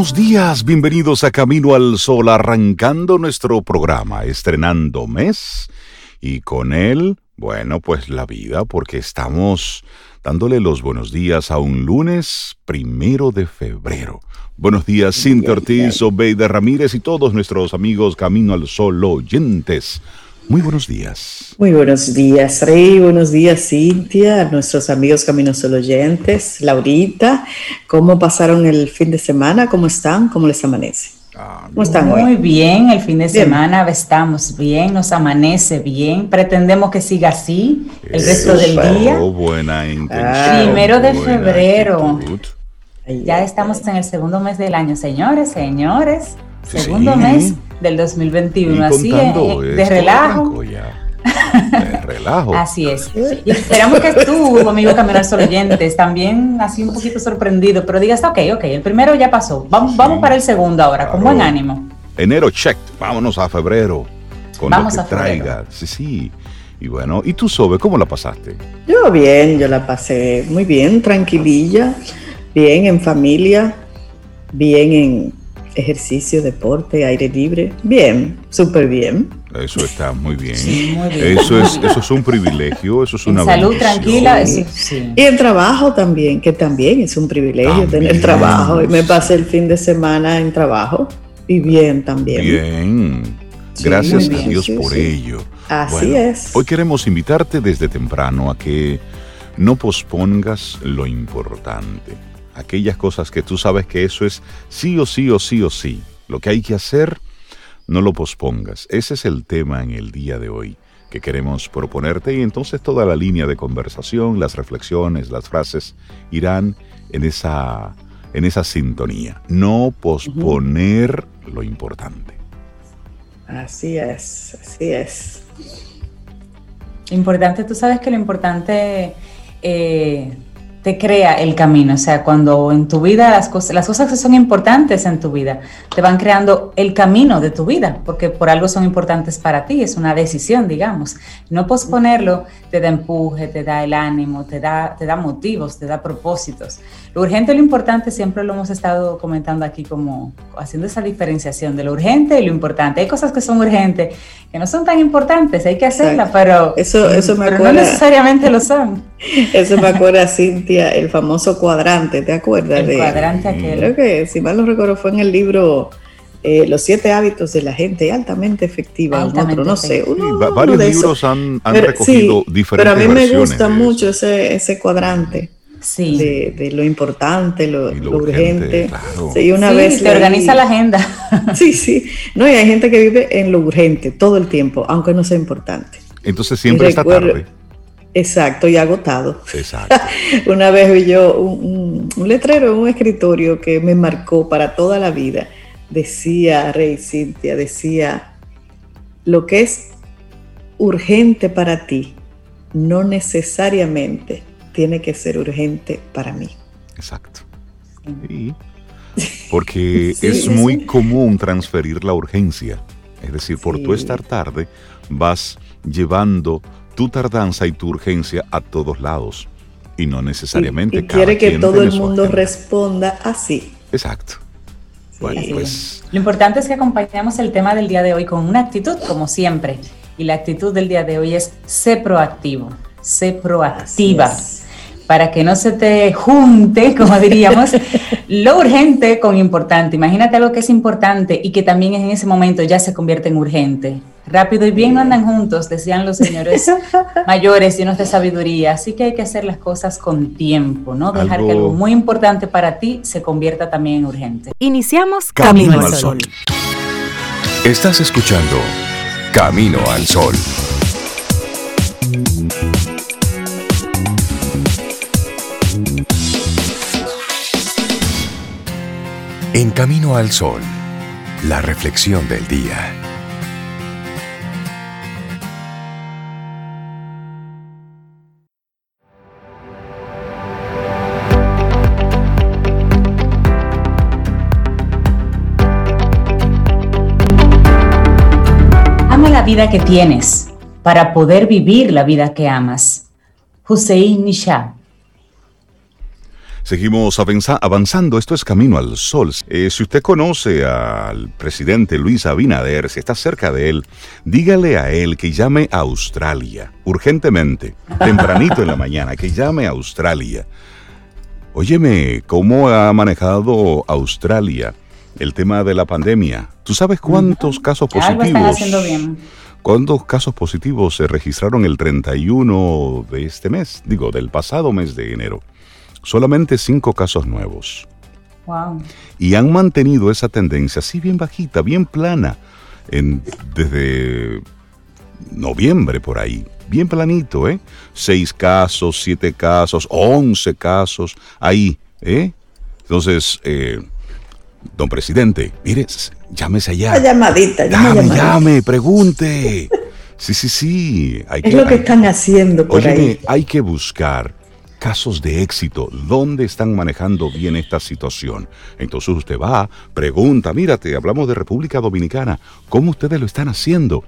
buenos días, bienvenidos a Camino al Sol, arrancando nuestro programa, estrenando mes y con él, bueno, pues la vida, porque estamos dándole los buenos días a un lunes primero de febrero. Buenos días, Cintia Ortiz, Obeida Ramírez y todos nuestros amigos Camino al Sol oyentes. Muy buenos días. Muy buenos días, Rey. Buenos días, Cintia, nuestros amigos Camino Solo oyentes, Laurita. ¿Cómo pasaron el fin de semana? ¿Cómo están? ¿Cómo les amanece? Ah, ¿Cómo están Muy bien, el fin de semana estamos bien, nos amanece bien. Pretendemos que siga así el resto del día. Buena intención. Primero de febrero. Ya estamos en el segundo mes del año, señores, señores. Segundo mes del 2021. Así es, de relajo. De relajo. así es. Y esperamos que tú, amigo Caminar Solo Oyentes, también así un poquito sorprendido, pero digas, ok, ok, el primero ya pasó. Vamos, vamos para el segundo ahora, con buen ánimo. Enero, check. Vámonos a febrero. Con vamos lo que a traiga. Sí, sí. Y bueno, ¿y tú, Sobe, cómo la pasaste? Yo bien, yo la pasé muy bien, tranquililla, bien en familia, bien en ejercicio, deporte, aire libre. Bien, súper bien. Eso está muy bien. Eso, es, eso es un privilegio, eso es una Salud tranquila. Y en trabajo también, que también es un privilegio tener trabajo. Y me pasé el fin de semana en trabajo y bien también. Bien. Gracias a Dios por ello. Así es. Hoy queremos invitarte desde temprano a que no pospongas lo importante aquellas cosas que tú sabes que eso es sí o sí o sí o sí. Lo que hay que hacer, no lo pospongas. Ese es el tema en el día de hoy que queremos proponerte y entonces toda la línea de conversación, las reflexiones, las frases irán en esa, en esa sintonía. No posponer lo importante. Así es, así es. Importante, tú sabes que lo importante eh, te crea el camino. O sea, cuando en tu vida las cosas, las cosas que son importantes en tu vida te van creando el camino de tu vida, porque por algo son importantes para ti, es una decisión, digamos. No posponerlo te da empuje, te da el ánimo, te da, te da motivos, te da propósitos. Lo urgente y lo importante siempre lo hemos estado comentando aquí como haciendo esa diferenciación de lo urgente y lo importante. Hay cosas que son urgentes, que no son tan importantes, hay que hacerlas, pero, eso, eso me no necesariamente lo son. Eso me acuerda, Cintia, el famoso cuadrante, ¿te acuerdas? El cuadrante aquel. Creo que, si mal no recuerdo, fue en el libro eh, Los siete hábitos de la gente altamente efectiva. otro, no sé. varios libros han, recogido diferentes Pero a mí me gusta mucho ese, ese cuadrante. Sí. De, lo importante, lo, urgente. Sí, una vez te organiza la agenda. Sí, sí. No, y hay gente que vive en lo urgente todo el tiempo, aunque no sea importante. Entonces siempre está tarde. Exacto, y agotado. Exacto. Una vez vi yo un, letrero en un escritorio que me marcó para toda la vida. Decía, Rey Cintia, decía, lo que es urgente para ti, no necesariamente tiene que ser urgente para mí. Exacto. Porque es muy común transferir la urgencia. Es decir, por tu estar tarde, vas llevando tu tardanza y tu urgencia a todos lados y no necesariamente y, quiere que todo el mundo responda así. Exacto. Bueno, pues. Lo importante es que acompañamos el tema del día de hoy con una actitud, como siempre. Y la actitud del día de hoy es ser proactivo, ser proactiva para que no se te junte, como diríamos, lo urgente con importante. Imagínate algo que es importante y que también en ese momento ya se convierte en urgente. Rápido y bien no andan juntos, decían los señores mayores llenos de sabiduría. Así que hay que hacer las cosas con tiempo, ¿no? Dejar que algo muy importante para ti se convierta también en urgente. Iniciamos Camino, al Sol. Estás escuchando Camino al Sol. En Camino al Sol, la reflexión del día. Vida que tienes para poder vivir la vida que amas. Hussein Nisha Seguimos avanzando, esto es Camino al Sol. Eh, si usted conoce al presidente Luis Abinader, si está cerca de él, dígale a él que llame a Australia, urgentemente, tempranito en la mañana, que llame a Australia. Óyeme, ¿cómo ha manejado Australia el tema de la pandemia? ¿Tú sabes cuántos casos positivos? ¿Cuántos casos positivos se registraron el 31 de este mes? Digo, del pasado mes de enero solamente cinco casos nuevos. Wow. Y han mantenido esa tendencia así bien bajita, bien plana, en, desde noviembre por ahí. Bien planito, ¿eh? Seis casos, siete casos, once casos, ahí, ¿eh? Entonces, eh, don presidente, mire, llámese allá. Una llamadita, llame, llame, pregunte. Sí, sí, sí. Hay es lo que están haciendo por ahí. hay que buscar casos de éxito, dónde están manejando bien esta situación. Entonces usted va, pregunta, mírate, hablamos de República Dominicana, ¿cómo ustedes lo están haciendo?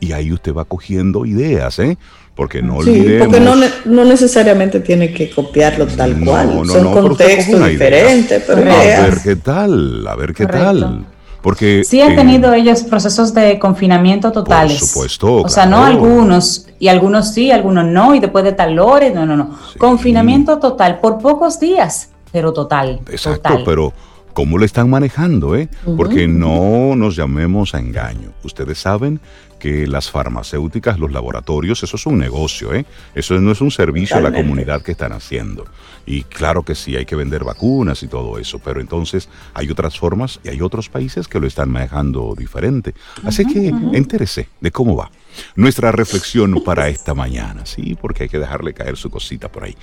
Y ahí usted va cogiendo ideas, ¿eh? Porque no sí, Porque no, necesariamente tiene que copiarlo tal cual. Son contextos diferentes, pero A ver qué tal, a ver qué tal. Porque, sí han tenido ellos procesos de confinamiento totales. Por supuesto. O sea, no algunos, y algunos sí, algunos no, y después de tal hora, no, no, no. Confinamiento total por pocos días, pero total. Exacto, pero ¿cómo lo están manejando? Eh? Porque no nos llamemos a engaño. Ustedes saben que las farmacéuticas, los laboratorios, eso es un negocio, ¿eh? Eso no es un servicio a la comunidad que están haciendo. Y claro que sí, hay que vender vacunas y todo eso, pero entonces hay otras formas y hay otros países que lo están manejando diferente. Así que entérese de cómo va. Nuestra reflexión para esta mañana, sí, porque hay que dejarle caer su cosita por ahí.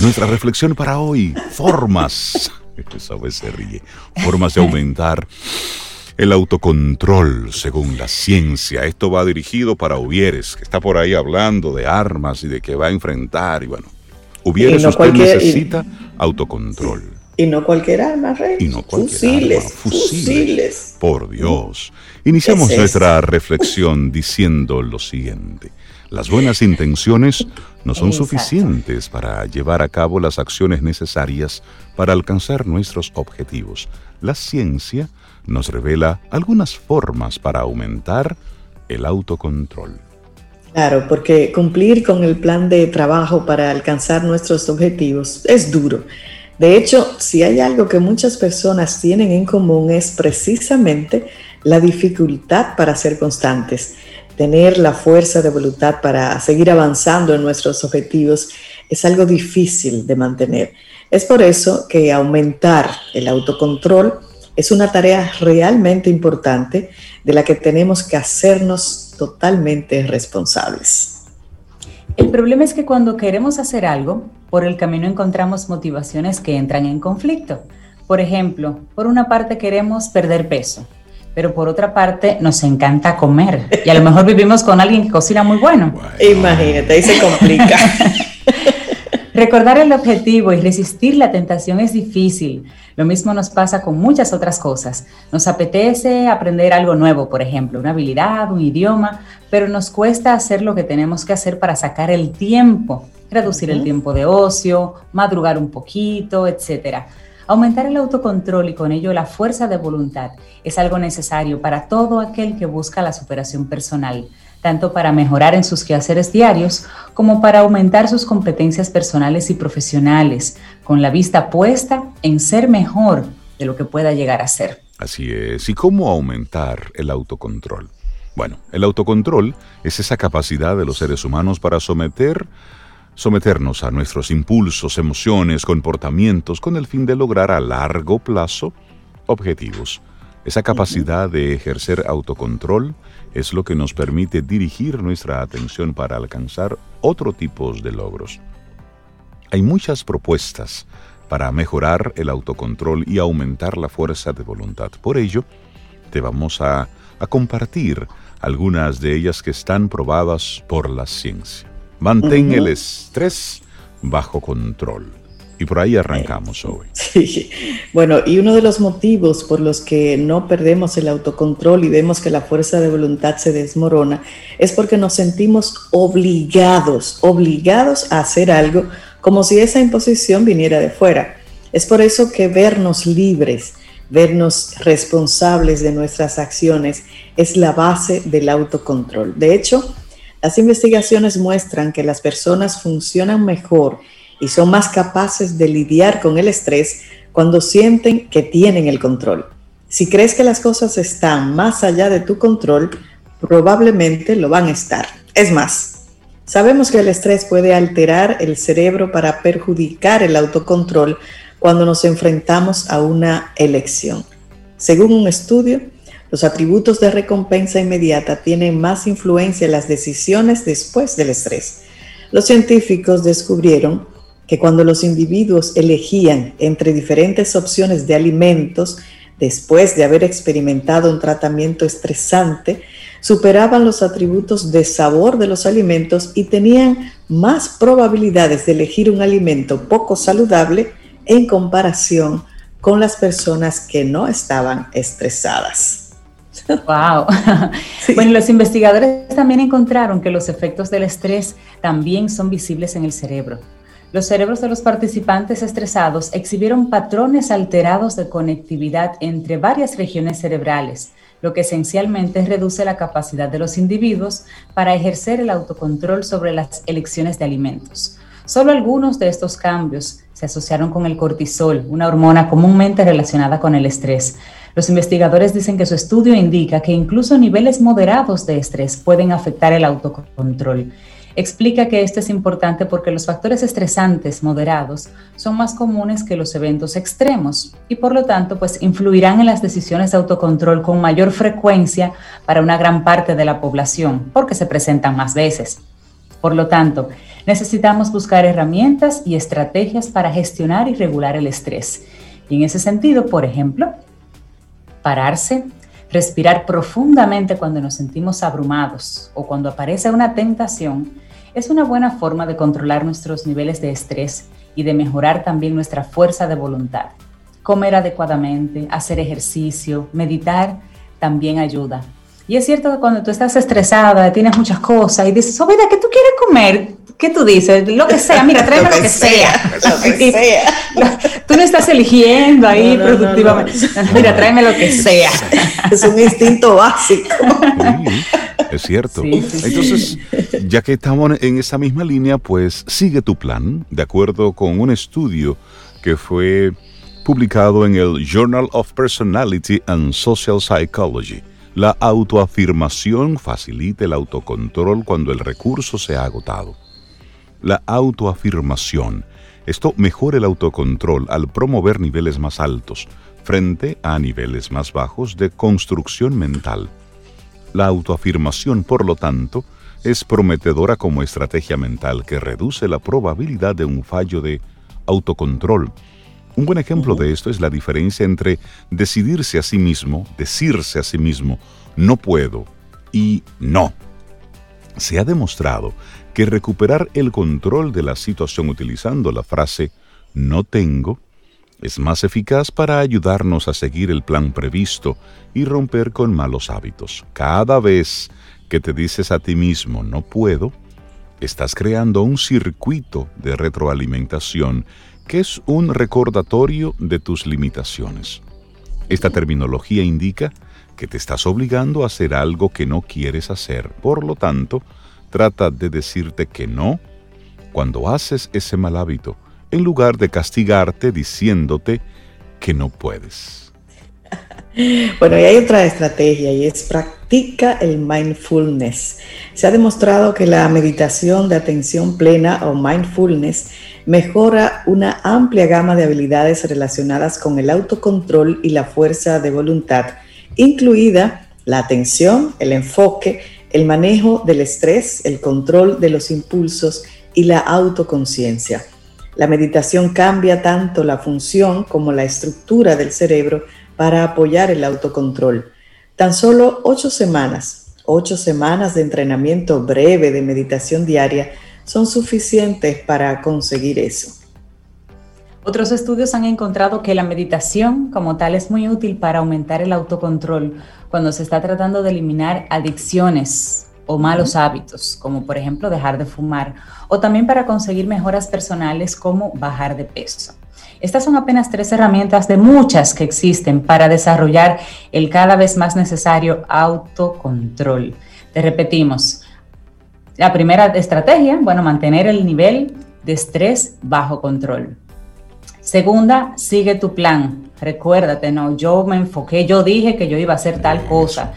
Nuestra reflexión para hoy, formas, esa vez se ríe, formas de aumentar el autocontrol, según la ciencia. Esto va dirigido para Uvieres, que está por ahí hablando de armas y de que va a enfrentar. Y bueno, Uvieres usted necesita autocontrol. Y no cualquier arma, Rey. Y no fusiles, fusiles, Por Dios. Iniciamos nuestra reflexión diciendo lo siguiente. Las buenas intenciones no son suficientes para llevar a cabo las acciones necesarias para alcanzar nuestros objetivos. La ciencia nos revela algunas formas para aumentar el autocontrol. Claro, porque cumplir con el plan de trabajo para alcanzar nuestros objetivos es duro. De hecho, si hay algo que muchas personas tienen en común es precisamente la dificultad para ser constantes. Tener la fuerza de voluntad para seguir avanzando en nuestros objetivos es algo difícil de mantener. Es por eso que aumentar el autocontrol es una tarea realmente importante de la que tenemos que hacernos totalmente responsables. El problema es que cuando queremos hacer algo, por el camino encontramos motivaciones que entran en conflicto. Por ejemplo, por una parte queremos perder peso, pero por otra parte nos encanta comer y a lo mejor vivimos con alguien que cocina muy bueno. Imagínate, ahí se complica. Recordar el objetivo y resistir la tentación es difícil. Lo mismo nos pasa con muchas otras cosas. Nos apetece aprender algo nuevo, por ejemplo, una habilidad, un idioma, pero nos cuesta hacer lo que tenemos que hacer para sacar el tiempo, reducir el tiempo de ocio, madrugar un poquito, etc. Aumentar el autocontrol y con ello la fuerza de voluntad es algo necesario para todo aquel que busca la superación personal tanto para mejorar en sus quehaceres diarios como para aumentar sus competencias personales y profesionales, con la vista puesta en ser mejor de lo que pueda llegar a ser. Así es. ¿Y cómo aumentar el autocontrol? Bueno, el autocontrol es esa capacidad de los seres humanos para someter, someternos a nuestros impulsos, emociones, comportamientos con el fin de lograr a largo plazo objetivos. Esa capacidad de ejercer autocontrol es lo que nos permite dirigir nuestra atención para alcanzar otro tipo de logros. Hay muchas propuestas para mejorar el autocontrol y aumentar la fuerza de voluntad. Por ello, te vamos a, compartir algunas de ellas que están probadas por la ciencia. Mantén el estrés bajo control. Y por ahí arrancamos hoy. Sí, bueno, y uno de los motivos por los que no perdemos el autocontrol y vemos que la fuerza de voluntad se desmorona es porque nos sentimos obligados, obligados a hacer algo como si esa imposición viniera de fuera. Es por eso que vernos libres, vernos responsables de nuestras acciones es la base del autocontrol. De hecho, las investigaciones muestran que las personas funcionan mejor y son más capaces de lidiar con el estrés cuando sienten que tienen el control. Si crees que las cosas están más allá de tu control, probablemente lo van a estar. Es más, sabemos que el estrés puede alterar el cerebro para perjudicar el autocontrol cuando nos enfrentamos a una elección. Según un estudio, los atributos de recompensa inmediata tienen más influencia en las decisiones después del estrés. Los científicos descubrieron que cuando los individuos elegían entre diferentes opciones de alimentos después de haber experimentado un tratamiento estresante, superaban los atributos de sabor de los alimentos y tenían más probabilidades de elegir un alimento poco saludable en comparación con las personas que no estaban estresadas. Wow. Bueno, los investigadores también encontraron que los efectos del estrés también son visibles en el cerebro. Los cerebros de los participantes estresados exhibieron patrones alterados de conectividad entre varias regiones cerebrales, lo que esencialmente reduce la capacidad de los individuos para ejercer el autocontrol sobre las elecciones de alimentos. Solo algunos de estos cambios se asociaron con el cortisol, una hormona comúnmente relacionada con el estrés. Los investigadores dicen que su estudio indica que incluso niveles moderados de estrés pueden afectar el autocontrol. Explica que esto es importante porque los factores estresantes moderados son más comunes que los eventos extremos y por lo tanto pues influirán en las decisiones de autocontrol con mayor frecuencia para una gran parte de la población porque se presentan más veces. Por lo tanto, necesitamos buscar herramientas y estrategias para gestionar y regular el estrés. Y en ese sentido, por ejemplo, pararse, respirar profundamente cuando nos sentimos abrumados o cuando aparece una tentación, es una buena forma de controlar nuestros niveles de estrés y de mejorar también nuestra fuerza de voluntad. Comer adecuadamente, hacer ejercicio, meditar también ayuda. Y es cierto que cuando tú estás estresada, tienes muchas cosas y dices, vida ¿qué tú quieres comer? ¿Qué tú dices? Lo que sea, mira, tráeme lo, que, sea. Lo que sea. Tú no estás eligiendo ahí productivamente. mira, tráeme lo que sea. Es un instinto básico. es cierto. Entonces, ya que estamos en esa misma línea, pues sigue tu plan, de acuerdo con un estudio que fue publicado en el Journal of Personality and Social Psychology. La autoafirmación facilita el autocontrol cuando el recurso se ha agotado. La autoafirmación. Esto mejora el autocontrol al promover niveles más altos frente a niveles más bajos de construcción mental. La autoafirmación, por lo tanto, es prometedora como estrategia mental que reduce la probabilidad de un fallo de autocontrol un buen ejemplo de esto es la diferencia entre decidirse a sí mismo, decirse a sí mismo, no puedo y no. Se ha demostrado que recuperar el control de la situación utilizando la frase no tengo es más eficaz para ayudarnos a seguir el plan previsto y romper con malos hábitos. Cada vez que te dices a ti mismo no puedo, estás creando un circuito de retroalimentación que es un recordatorio de tus limitaciones. Esta terminología indica que te estás obligando a hacer algo que no quieres hacer. Por lo tanto, trata de decirte que no cuando haces ese mal hábito, en lugar de castigarte diciéndote que no puedes. Bueno, y hay otra estrategia y es practica el mindfulness. Se ha demostrado que la meditación de atención plena o mindfulness mejora una amplia gama de habilidades relacionadas con el autocontrol y la fuerza de voluntad, incluida la atención, el enfoque, el manejo del estrés, el control de los impulsos y la autoconciencia. La meditación cambia tanto la función como la estructura del cerebro para apoyar el autocontrol. Tan solo ocho semanas, ocho semanas de entrenamiento breve de meditación diaria son suficientes para conseguir eso. Otros estudios han encontrado que la meditación como tal es muy útil para aumentar el autocontrol cuando se está tratando de eliminar adicciones o malos hábitos, como por ejemplo dejar de fumar, o también para conseguir mejoras personales como bajar de peso. Estas son apenas tres herramientas de muchas que existen para desarrollar el cada vez más necesario autocontrol. Te repetimos, la primera estrategia, bueno, mantener el nivel de estrés bajo control. Segunda, sigue tu plan. Recuérdate, no, yo me enfoqué, yo dije que yo iba a hacer tal cosa.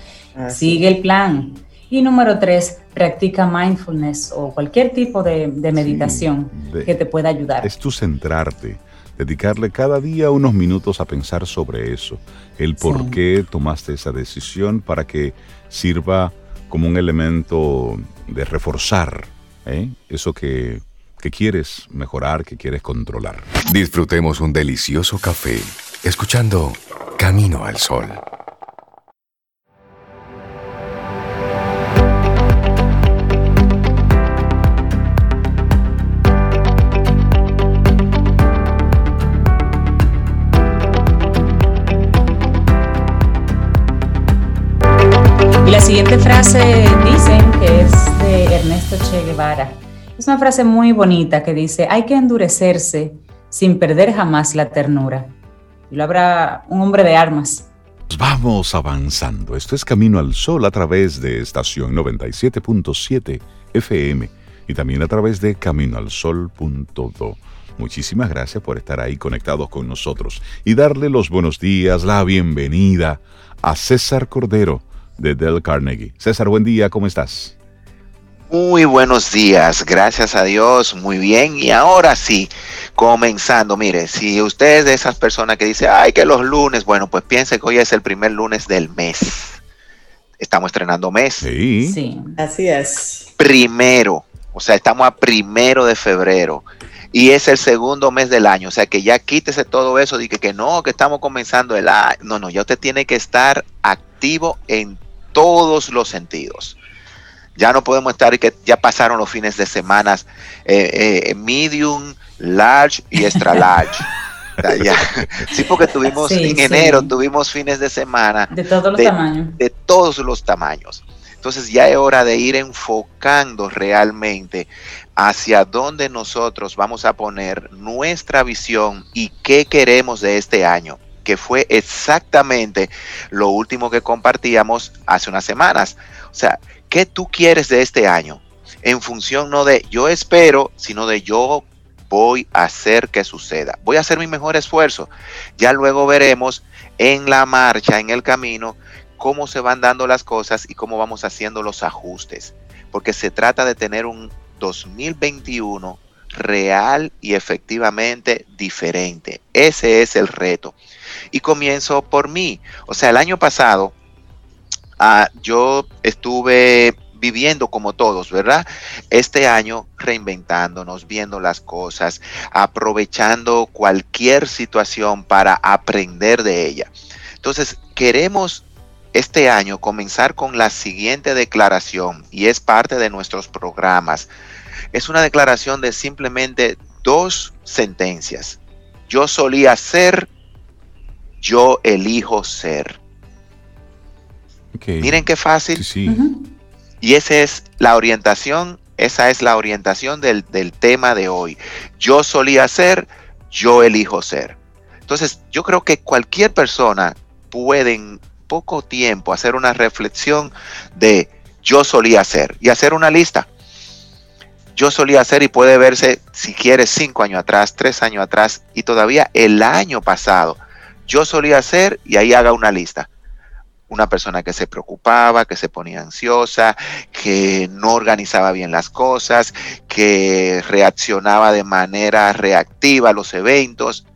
Sigue el plan. Y número tres, practica mindfulness o cualquier tipo de, meditación que te pueda ayudar. Es tu centrarte, dedicarle cada día unos minutos a pensar sobre eso, el por qué tomaste esa decisión para que sirva como un elemento de reforzar ¿eh? eso que que quieres mejorar, que quieres controlar. Disfrutemos un delicioso café escuchando Camino al Sol. Y la siguiente frase de Ernesto Che Guevara es una frase muy bonita que dice, hay que endurecerse sin perder jamás la ternura. Y lo habrá un hombre de armas. Vamos avanzando. Esto es Camino al Sol a través de estación 97.7 FM y también a través de caminoalsol.do. Muchísimas gracias por estar ahí conectados con nosotros y darle los buenos días, la bienvenida a César Cordero de Del Carnegie. César, buen día, ¿cómo estás? Muy buenos días, gracias a Dios, muy bien. Y ahora sí, comenzando, mire, si usted es de esas personas que dice, ay, que los lunes, bueno, pues piense que hoy es el primer lunes del mes. Estamos estrenando mes. Sí. sí. Así es. Primero, o sea, estamos a primero de febrero. Y es el segundo mes del año, o sea que ya quítese todo eso, de que, que no, que estamos comenzando el año. No, no, ya usted tiene que estar activo en todos los sentidos ya no podemos estar que ya pasaron los fines de semana eh, eh, medium, large y extra large. Sí, porque tuvimos en enero, tuvimos fines de semana. De todos los tamaños. De todos los tamaños. Entonces ya es hora de ir enfocando realmente hacia dónde nosotros vamos a poner nuestra visión y qué queremos de este año, que fue exactamente lo último que compartíamos hace unas semanas. O sea, ¿Qué tú quieres de este año? En función no de yo espero, sino de yo voy a hacer que suceda. Voy a hacer mi mejor esfuerzo. Ya luego veremos en la marcha, en el camino, cómo se van dando las cosas y cómo vamos haciendo los ajustes. Porque se trata de tener un 2021 real y efectivamente diferente. Ese es el reto. Y comienzo por mí. O sea, el año pasado Ah, yo estuve viviendo como todos, ¿verdad? Este año reinventándonos, viendo las cosas, aprovechando cualquier situación para aprender de ella. Entonces, queremos este año comenzar con la siguiente declaración y es parte de nuestros programas. Es una declaración de simplemente dos sentencias. Yo solía ser, yo elijo ser. Miren qué fácil. Y esa es la orientación, esa es la orientación del, del tema de hoy. Yo solía ser, yo elijo ser. Entonces, yo creo que cualquier persona puede en poco tiempo hacer una reflexión de yo solía ser y hacer una lista. Yo solía ser y puede verse, si quiere, cinco años atrás, tres años atrás y todavía el año pasado. Yo solía ser y ahí haga una lista una persona que se preocupaba, que se ponía ansiosa, que no organizaba bien las cosas, que reaccionaba de manera reactiva a los eventos.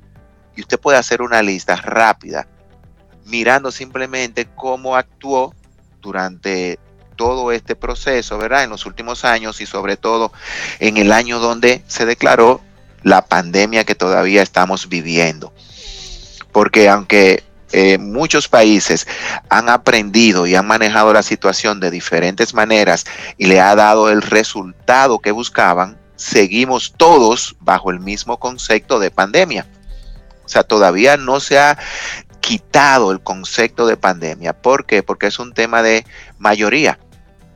Y usted puede hacer una lista rápida, mirando simplemente cómo actuó durante todo este proceso, ¿verdad? En los últimos años y sobre todo en el año donde se declaró la pandemia que todavía estamos viviendo. Porque aunque eh, muchos países han aprendido y han manejado la situación de diferentes maneras y le ha dado el resultado que buscaban, seguimos todos bajo el mismo concepto de pandemia. O sea, todavía no se ha quitado el concepto de pandemia. ¿Por qué? Porque es un tema de mayoría.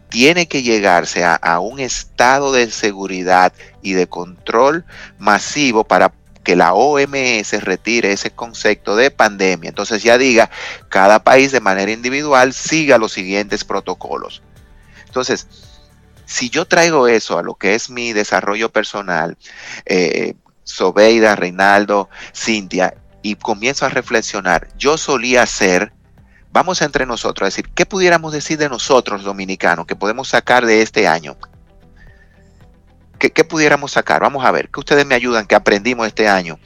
Tiene que llegarse a un estado de seguridad y de control masivo para que la OMS retire ese concepto de pandemia. Entonces ya diga, cada país de manera individual siga los siguientes protocolos. Entonces, si yo traigo eso a lo que es mi desarrollo personal, eh, Sobeida, Reinaldo, Cintia, y comienzo a reflexionar, yo solía ser, vamos entre nosotros a decir, ¿qué pudiéramos decir de nosotros dominicanos que podemos sacar de este año? ¿Qué, pudiéramos sacar? Vamos a ver, ¿qué ustedes me ayudan? ¿Qué aprendimos este año?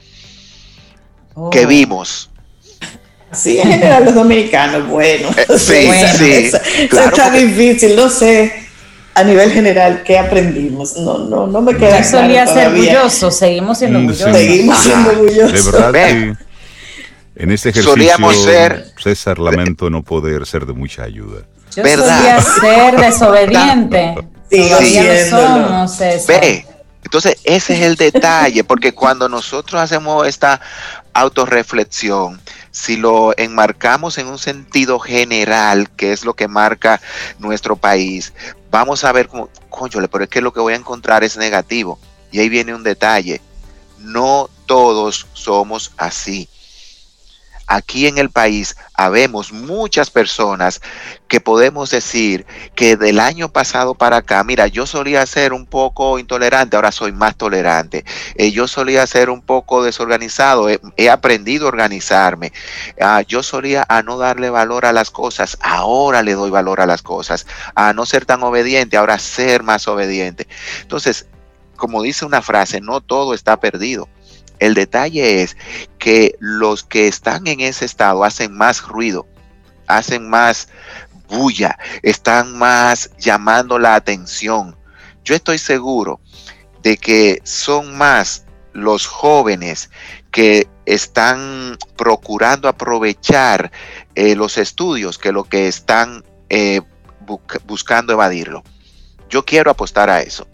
¿Qué oh. vimos? Sí, en general los dominicanos, bueno. Eh, sí, sí. está difícil, no sé a nivel general, ¿qué aprendimos? No, no, no me queda Yo solía ser orgulloso, seguimos siendo mm, orgullosos. Seguimos siendo orgullosos. De verdad en este ejercicio, ser, César, lamento no poder ser de mucha ayuda. Yo solía ser desobediente. Sí, somos, Ve, entonces ese es el detalle, porque cuando nosotros hacemos esta autorreflexión, si lo enmarcamos en un sentido general, que es lo que marca nuestro país, vamos a ver como, conchole, pero es que lo que voy a encontrar es negativo. Y ahí viene un detalle. No todos somos así aquí en el país habemos muchas personas que podemos decir que del año pasado para acá, mira, yo solía ser un poco intolerante, ahora soy más tolerante. Eh, yo solía ser un poco desorganizado, he, aprendido a organizarme. Ah, yo solía a no darle valor a las cosas, ahora le doy valor a las cosas. A no ser tan obediente, ahora ser más obediente. Entonces, como dice una frase, no todo está perdido. El detalle es que los que están en ese estado hacen más ruido, hacen más bulla, están más llamando la atención. Yo estoy seguro de que son más los jóvenes que están procurando aprovechar eh, los estudios que lo que están eh, buscando evadirlo. Yo quiero apostar a eso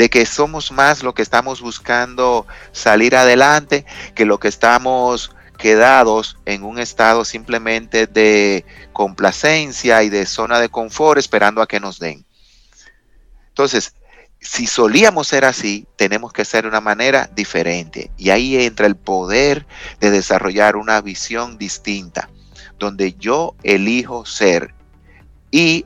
de que somos más lo que estamos buscando salir adelante que lo que estamos quedados en un estado simplemente de complacencia y de zona de confort esperando a que nos den. Entonces, si solíamos ser así, tenemos que ser de una manera diferente. Y ahí entra el poder de desarrollar una visión distinta, donde yo elijo ser. Y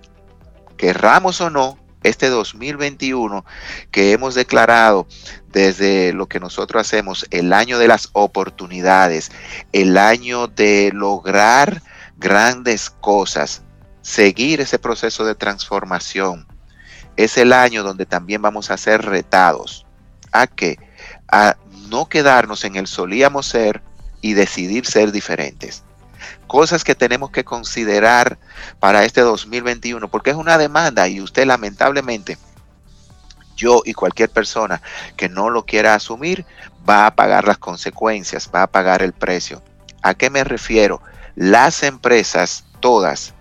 querramos o no, este 2021 que hemos declarado desde lo que nosotros hacemos, el año de las oportunidades, el año de lograr grandes cosas, seguir ese proceso de transformación. Es el año donde también vamos a ser retados. A que a no quedarnos en el solíamos ser y decidir ser diferentes cosas que tenemos que considerar para este 2021, porque es una demanda y usted lamentablemente, yo y cualquier persona que no lo quiera asumir, va a pagar las consecuencias, va a pagar el precio. ¿A qué me refiero? Las empresas, todas,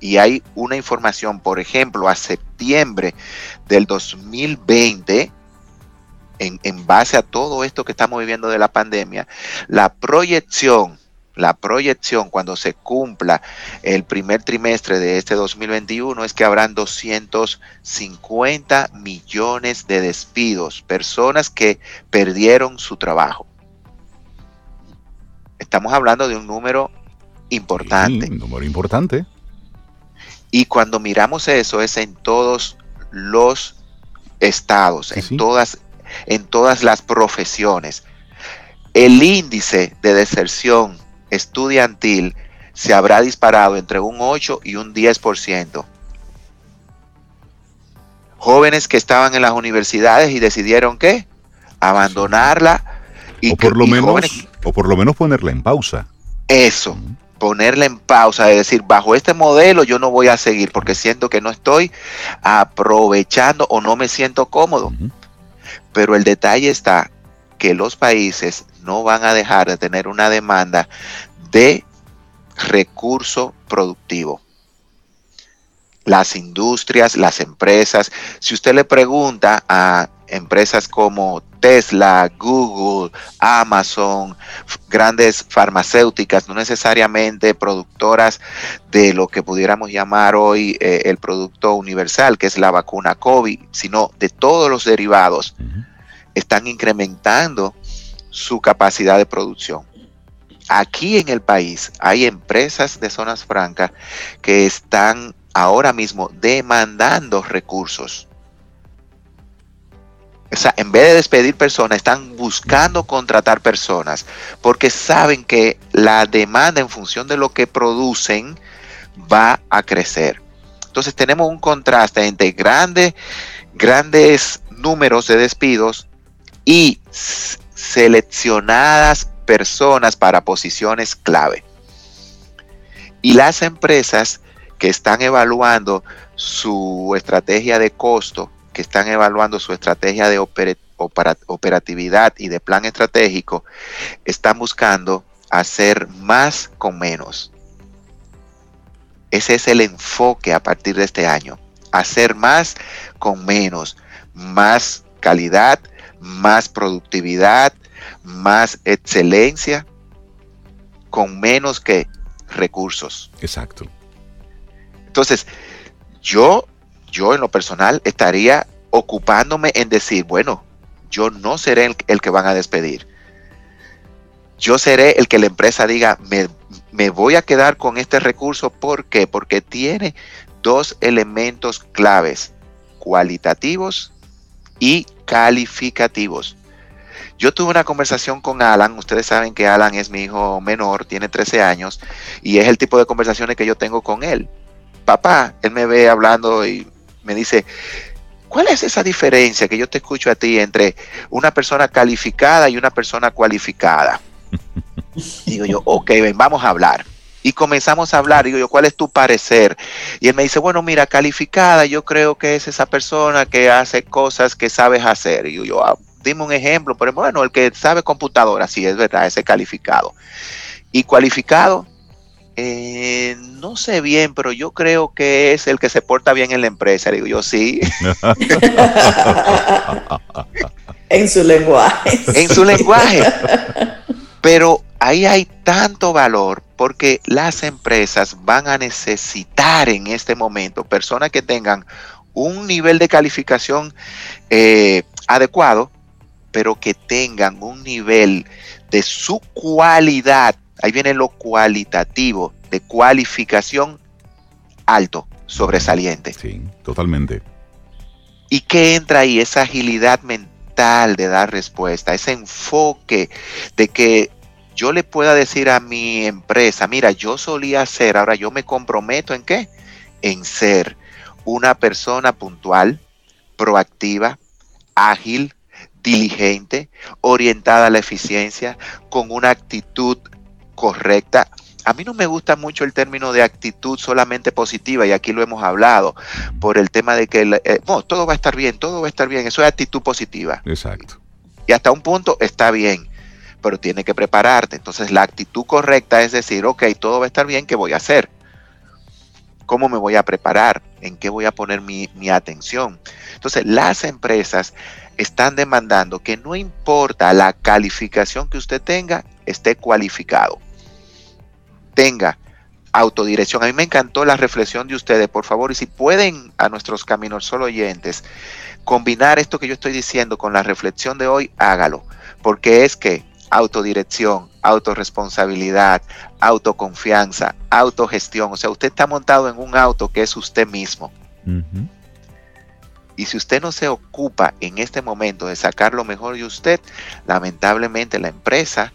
y hay una información, por ejemplo, a septiembre del 2020, en, en, base a todo esto que estamos viviendo de la pandemia, la proyección la proyección cuando se cumpla el primer trimestre de este 2021 es que habrán 250 millones de despidos, personas que perdieron su trabajo. Estamos hablando de un número importante. un número importante. Y cuando miramos eso es en todos los estados, en todas en todas las profesiones. El índice de deserción estudiantil se habrá disparado entre un 8 y un 10%. Jóvenes que estaban en las universidades y decidieron qué? Abandonarla. Y o, por lo menos, o por lo menos ponerla en pausa. Eso, ponerla en pausa, es decir, bajo este modelo yo no voy a seguir porque siento que no estoy aprovechando o no me siento cómodo. Pero el detalle está que los países no van a dejar de tener una demanda de recurso productivo. Las industrias, las empresas, si usted le pregunta a empresas como Tesla, Google, Amazon, grandes farmacéuticas, no necesariamente productoras de lo que pudiéramos llamar hoy eh, el producto universal, que es la vacuna COVID, sino de todos los derivados, están incrementando su capacidad de producción. Aquí en el país hay empresas de zonas francas que están ahora mismo demandando recursos. O sea, en vez de despedir personas, están buscando contratar personas porque saben que la demanda en función de lo que producen va a crecer. Entonces tenemos un contraste entre grandes, grandes números de despidos y seleccionadas personas para posiciones clave. Y las empresas que están evaluando su estrategia de costo, que están evaluando su estrategia de operatividad y de plan estratégico, están buscando hacer más con menos. Ese es el enfoque a partir de este año. Hacer más con menos. Más calidad, más productividad, más excelencia, con menos que recursos. Exacto. Entonces, yo, yo en lo personal estaría ocupándome en decir, bueno, yo no seré el, el que van a despedir. Yo seré el que la empresa diga, me, me voy a quedar con este recurso. ¿Por qué? Porque tiene dos elementos claves, cualitativos y calificativos. Yo tuve una conversación con Alan, ustedes saben que Alan es mi hijo menor, tiene 13 años, y es el tipo de conversaciones que yo tengo con él. Papá, él me ve hablando y me dice, ¿cuál es esa diferencia que yo te escucho a ti entre una persona calificada y una persona cualificada? Digo yo, ok, ven, vamos a hablar. Y comenzamos a hablar, digo yo, ¿cuál es tu parecer? Y él me dice, bueno, mira, calificada, yo creo que es esa persona que hace cosas que sabes hacer. Y yo, yo ah, dime un ejemplo, pero bueno, el que sabe computadora, sí, es verdad, ese calificado. Y cualificado, eh, no sé bien, pero yo creo que es el que se porta bien en la empresa. Digo yo, sí. en su lenguaje. En su lenguaje. Pero ahí hay tanto valor porque las empresas van a necesitar en este momento personas que tengan un nivel de calificación eh, adecuado, pero que tengan un nivel de su cualidad, ahí viene lo cualitativo, de cualificación alto, sobresaliente. Sí, totalmente. ¿Y qué entra ahí? Esa agilidad mental de dar respuesta, ese enfoque de que yo le pueda decir a mi empresa, mira, yo solía ser, ahora yo me comprometo en qué? En ser una persona puntual, proactiva, ágil, diligente, orientada a la eficiencia, con una actitud correcta. A mí no me gusta mucho el término de actitud solamente positiva, y aquí lo hemos hablado, por el tema de que eh, todo va a estar bien, todo va a estar bien, eso es actitud positiva. Exacto. Y hasta un punto está bien pero tiene que prepararte. Entonces la actitud correcta es decir, ok, todo va a estar bien, ¿qué voy a hacer? ¿Cómo me voy a preparar? ¿En qué voy a poner mi, mi atención? Entonces las empresas están demandando que no importa la calificación que usted tenga, esté cualificado. Tenga autodirección. A mí me encantó la reflexión de ustedes, por favor, y si pueden a nuestros caminos solo oyentes combinar esto que yo estoy diciendo con la reflexión de hoy, hágalo, porque es que autodirección, autorresponsabilidad, autoconfianza, autogestión. O sea, usted está montado en un auto que es usted mismo. Y si usted no se ocupa en este momento de sacar lo mejor de usted, lamentablemente la empresa,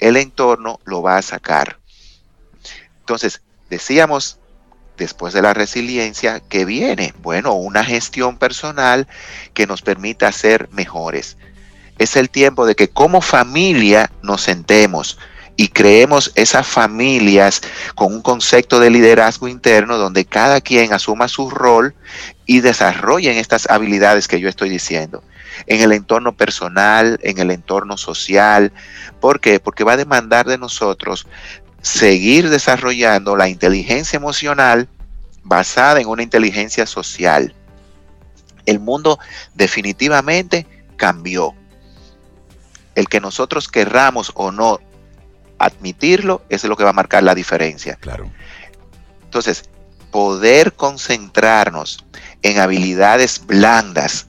el entorno lo va a sacar. Entonces, decíamos después de la resiliencia que viene, bueno, una gestión personal que nos permita ser mejores es el tiempo de que como familia nos sentemos y creemos esas familias con un concepto de liderazgo interno donde cada quien asuma su rol y desarrollen estas habilidades que yo estoy diciendo en el entorno personal, en el entorno social. ¿Por qué? Porque va a demandar de nosotros seguir desarrollando la inteligencia emocional basada en una inteligencia social. El mundo definitivamente cambió el que nosotros querramos o no admitirlo, es lo que va a marcar la diferencia. Claro. Entonces, poder concentrarnos en habilidades blandas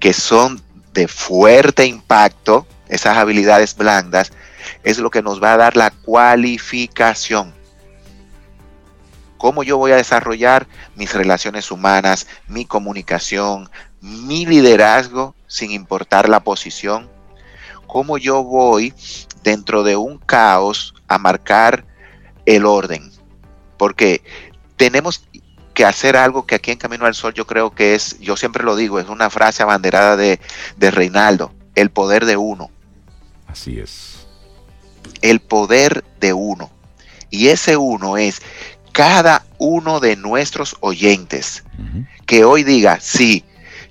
que son de fuerte impacto esas habilidades blandas, es lo que nos va a dar la cualificación. ¿Cómo yo voy a desarrollar mis relaciones humanas, mi comunicación, mi liderazgo, sin importar la posición? ¿Cómo yo voy dentro de un caos a marcar el orden? Porque tenemos que hacer algo que aquí en Camino al Sol yo creo que es, yo siempre lo digo, es una frase abanderada de, de Reinaldo, el poder de uno. Así es. El poder de uno. Y ese uno es cada uno de nuestros oyentes que hoy diga, sí,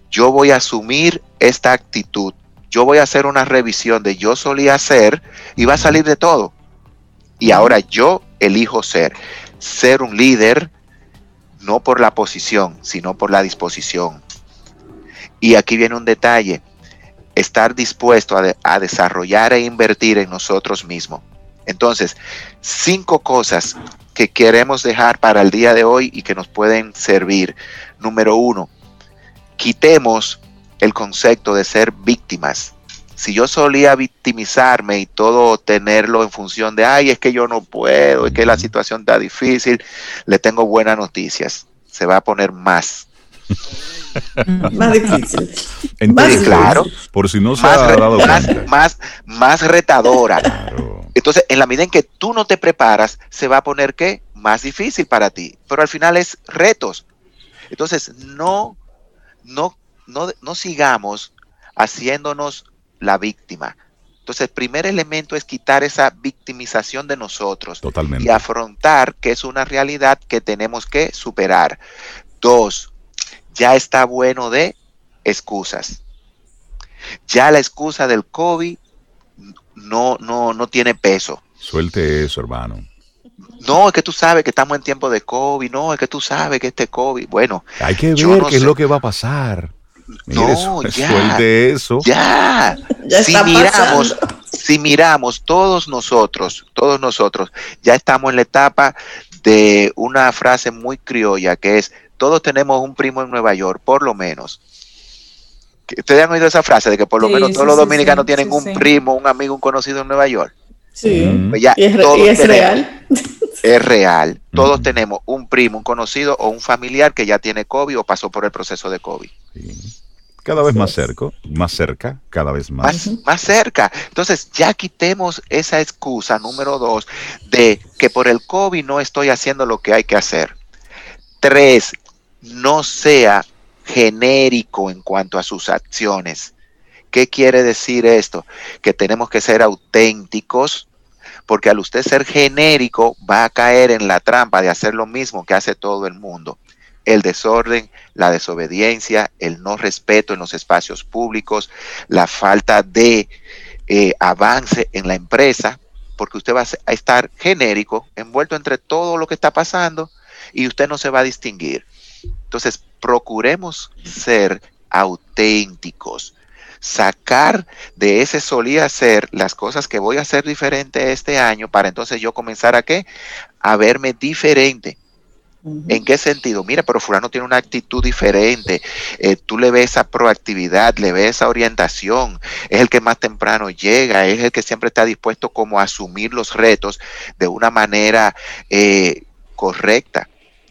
yo voy a asumir esta actitud, yo voy a hacer una revisión de yo solía ser y va a salir de todo. Y ahora yo elijo ser, ser un líder, no por la posición, sino por la disposición. Y aquí viene un detalle, estar dispuesto a, a desarrollar e invertir en nosotros mismos. Entonces, cinco cosas que queremos dejar para el día de hoy y que nos pueden servir. Número uno, quitemos el concepto de ser víctimas. Si yo solía victimizarme y todo tenerlo en función de, ay, es que yo no puedo, es que la situación está difícil, le tengo buenas noticias. Se va a poner más. más difícil. Entonces, claro. Por si no se más, ha dado más, más, más retadora. Claro. Entonces, en la medida en que tú no te preparas, se va a poner qué? Más difícil para ti. Pero al final es retos. Entonces, no, no, no, no sigamos haciéndonos la víctima. Entonces, el primer elemento es quitar esa victimización de nosotros Totalmente. y afrontar que es una realidad que tenemos que superar. Dos, ya está bueno de excusas. Ya la excusa del COVID no, no, no tiene peso. Suelte eso, hermano. No, es que tú sabes que estamos en tiempo de COVID. No, es que tú sabes que este COVID. Bueno, Hay que ver no qué es lo que va a pasar. Mire, No, ya. suelte eso. ya. Ya si está miramos, pasando. si miramos todos nosotros, todos nosotros, ya estamos en la etapa de una frase muy criolla que es todos tenemos un primo en Nueva York, por lo menos. ¿Ustedes han oído esa frase de que por lo Sí, menos sí, todos los dominicanos sí, tienen sí, un sí. primo, un amigo, un conocido en Nueva York? Sí. Pues ya Y es, todos y es tenemos- real. Es real. Todos tenemos un primo, un conocido o un familiar que ya tiene COVID o pasó por el proceso de COVID. Sí. Cada vez más cerca, más cerca, cada vez más. más, más cerca. Entonces, ya quitemos esa excusa número dos de que por el COVID no estoy haciendo lo que hay que hacer. Tres, no sea genérico en cuanto a sus acciones. ¿Qué quiere decir esto? Que tenemos que ser auténticos, porque al usted ser genérico va a caer en la trampa de hacer lo mismo que hace todo el mundo. El desorden, la desobediencia, el no respeto en los espacios públicos, la falta de eh, avance en la empresa, porque usted va a estar genérico, envuelto entre todo lo que está pasando y usted no se va a distinguir. Entonces, procuremos ser auténticos, sacar de ese solía ser las cosas que voy a hacer diferente este año para entonces yo comenzar a qué? A verme diferente. ¿En qué sentido? Mira, pero fulano tiene una actitud diferente. eh, tú le ves esa proactividad, le ves esa orientación. Es el que más temprano llega, es el que siempre está dispuesto como a asumir los retos de una manera eh, correcta.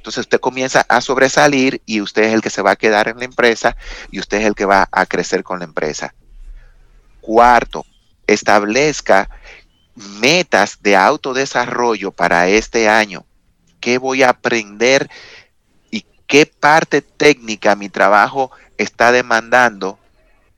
Entonces usted comienza a sobresalir y usted es el que se va a quedar en la empresa y usted es el que va a crecer con la empresa. Cuarto, establezca metas de autodesarrollo para este año qué voy a aprender y qué parte técnica mi trabajo está demandando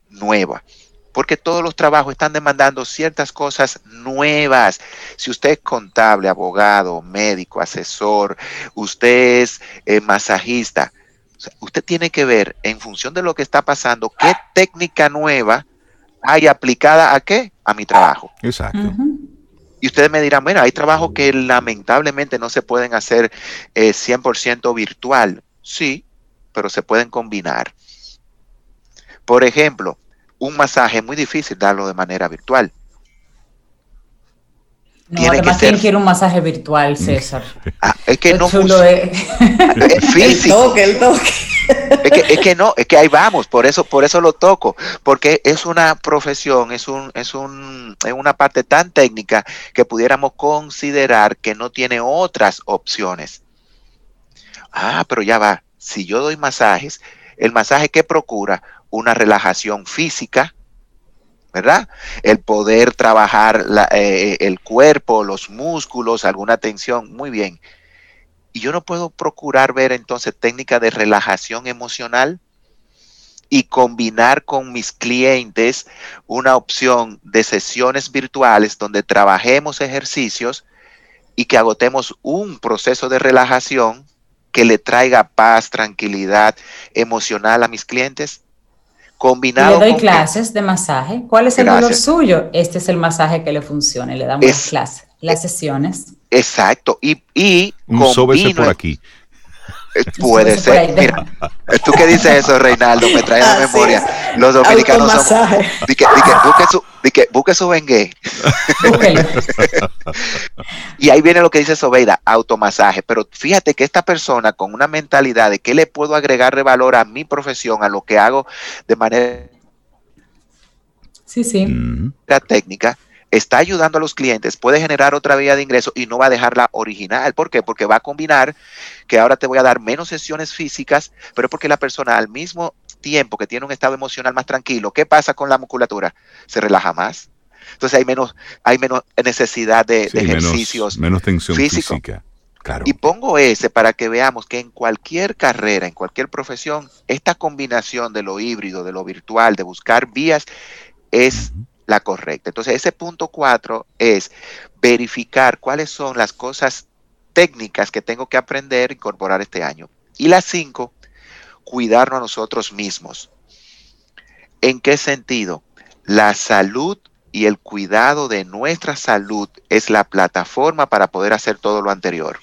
nueva. Porque todos los trabajos están demandando ciertas cosas nuevas. Si usted es contable, abogado, médico, asesor, usted es eh, masajista, o sea, usted tiene que ver en función de lo que está pasando, qué técnica nueva hay aplicada a qué? A mi trabajo. Exacto. Y ustedes me dirán, bueno, hay trabajos que lamentablemente no se pueden hacer eh, 100% virtual. Sí, pero se pueden combinar. Por ejemplo, un masaje es muy difícil darlo de manera virtual. No, Tiene que además, ser- ¿quién quiere un masaje virtual, César? Ah, es que no es. Es El físico. toque, el toque. es, que, no, es que ahí vamos, por eso, por eso lo toco, porque es una profesión, es un, es un, es una parte tan técnica que pudiéramos considerar que no tiene otras opciones. Ah, pero ya va, si yo doy masajes, el masaje que procura una relajación física, ¿verdad? El poder trabajar eh, el cuerpo, los músculos, alguna tensión, muy bien. Y yo no puedo procurar ver entonces técnica de relajación emocional y combinar con mis clientes una opción de sesiones virtuales donde trabajemos ejercicios y que agotemos un proceso de relajación que le traiga paz, tranquilidad emocional a mis clientes. Combinado le doy clases de masaje. ¿Cuál es el dolor suyo? Este es el masaje que le funciona. Le damos las clases, las sesiones. Exacto. Y, y un por aquí. Eh, puede ser. Mira, tú que dices eso, Reinaldo, me trae a la memoria. Los dominicanos son. que, busque su, busque su bengue. y ahí viene lo que dice Sobeida, automasaje. Pero fíjate que esta persona con una mentalidad de que le puedo agregar de valor a mi profesión, a lo que hago de manera. Sí, sí. La técnica está ayudando a los clientes, puede generar otra vía de ingreso y no va a dejar la original. ¿Por qué? Porque va a combinar que ahora te voy a dar menos sesiones físicas, pero porque la persona al mismo tiempo que tiene un estado emocional más tranquilo, ¿qué pasa con la musculatura? Se relaja más. Entonces hay menos, hay menos necesidad de, ejercicios. Menos, tensión física. Claro. Y pongo ese para que veamos que en cualquier carrera, en cualquier profesión, esta combinación de lo híbrido, de lo virtual, de buscar vías, es la correcta. Entonces, ese punto cuatro es verificar cuáles son las cosas técnicas que tengo que aprender, incorporar este año. Y la cinco, cuidarnos a nosotros mismos. ¿En qué sentido? La salud y el cuidado de nuestra salud es la plataforma para poder hacer todo lo anterior.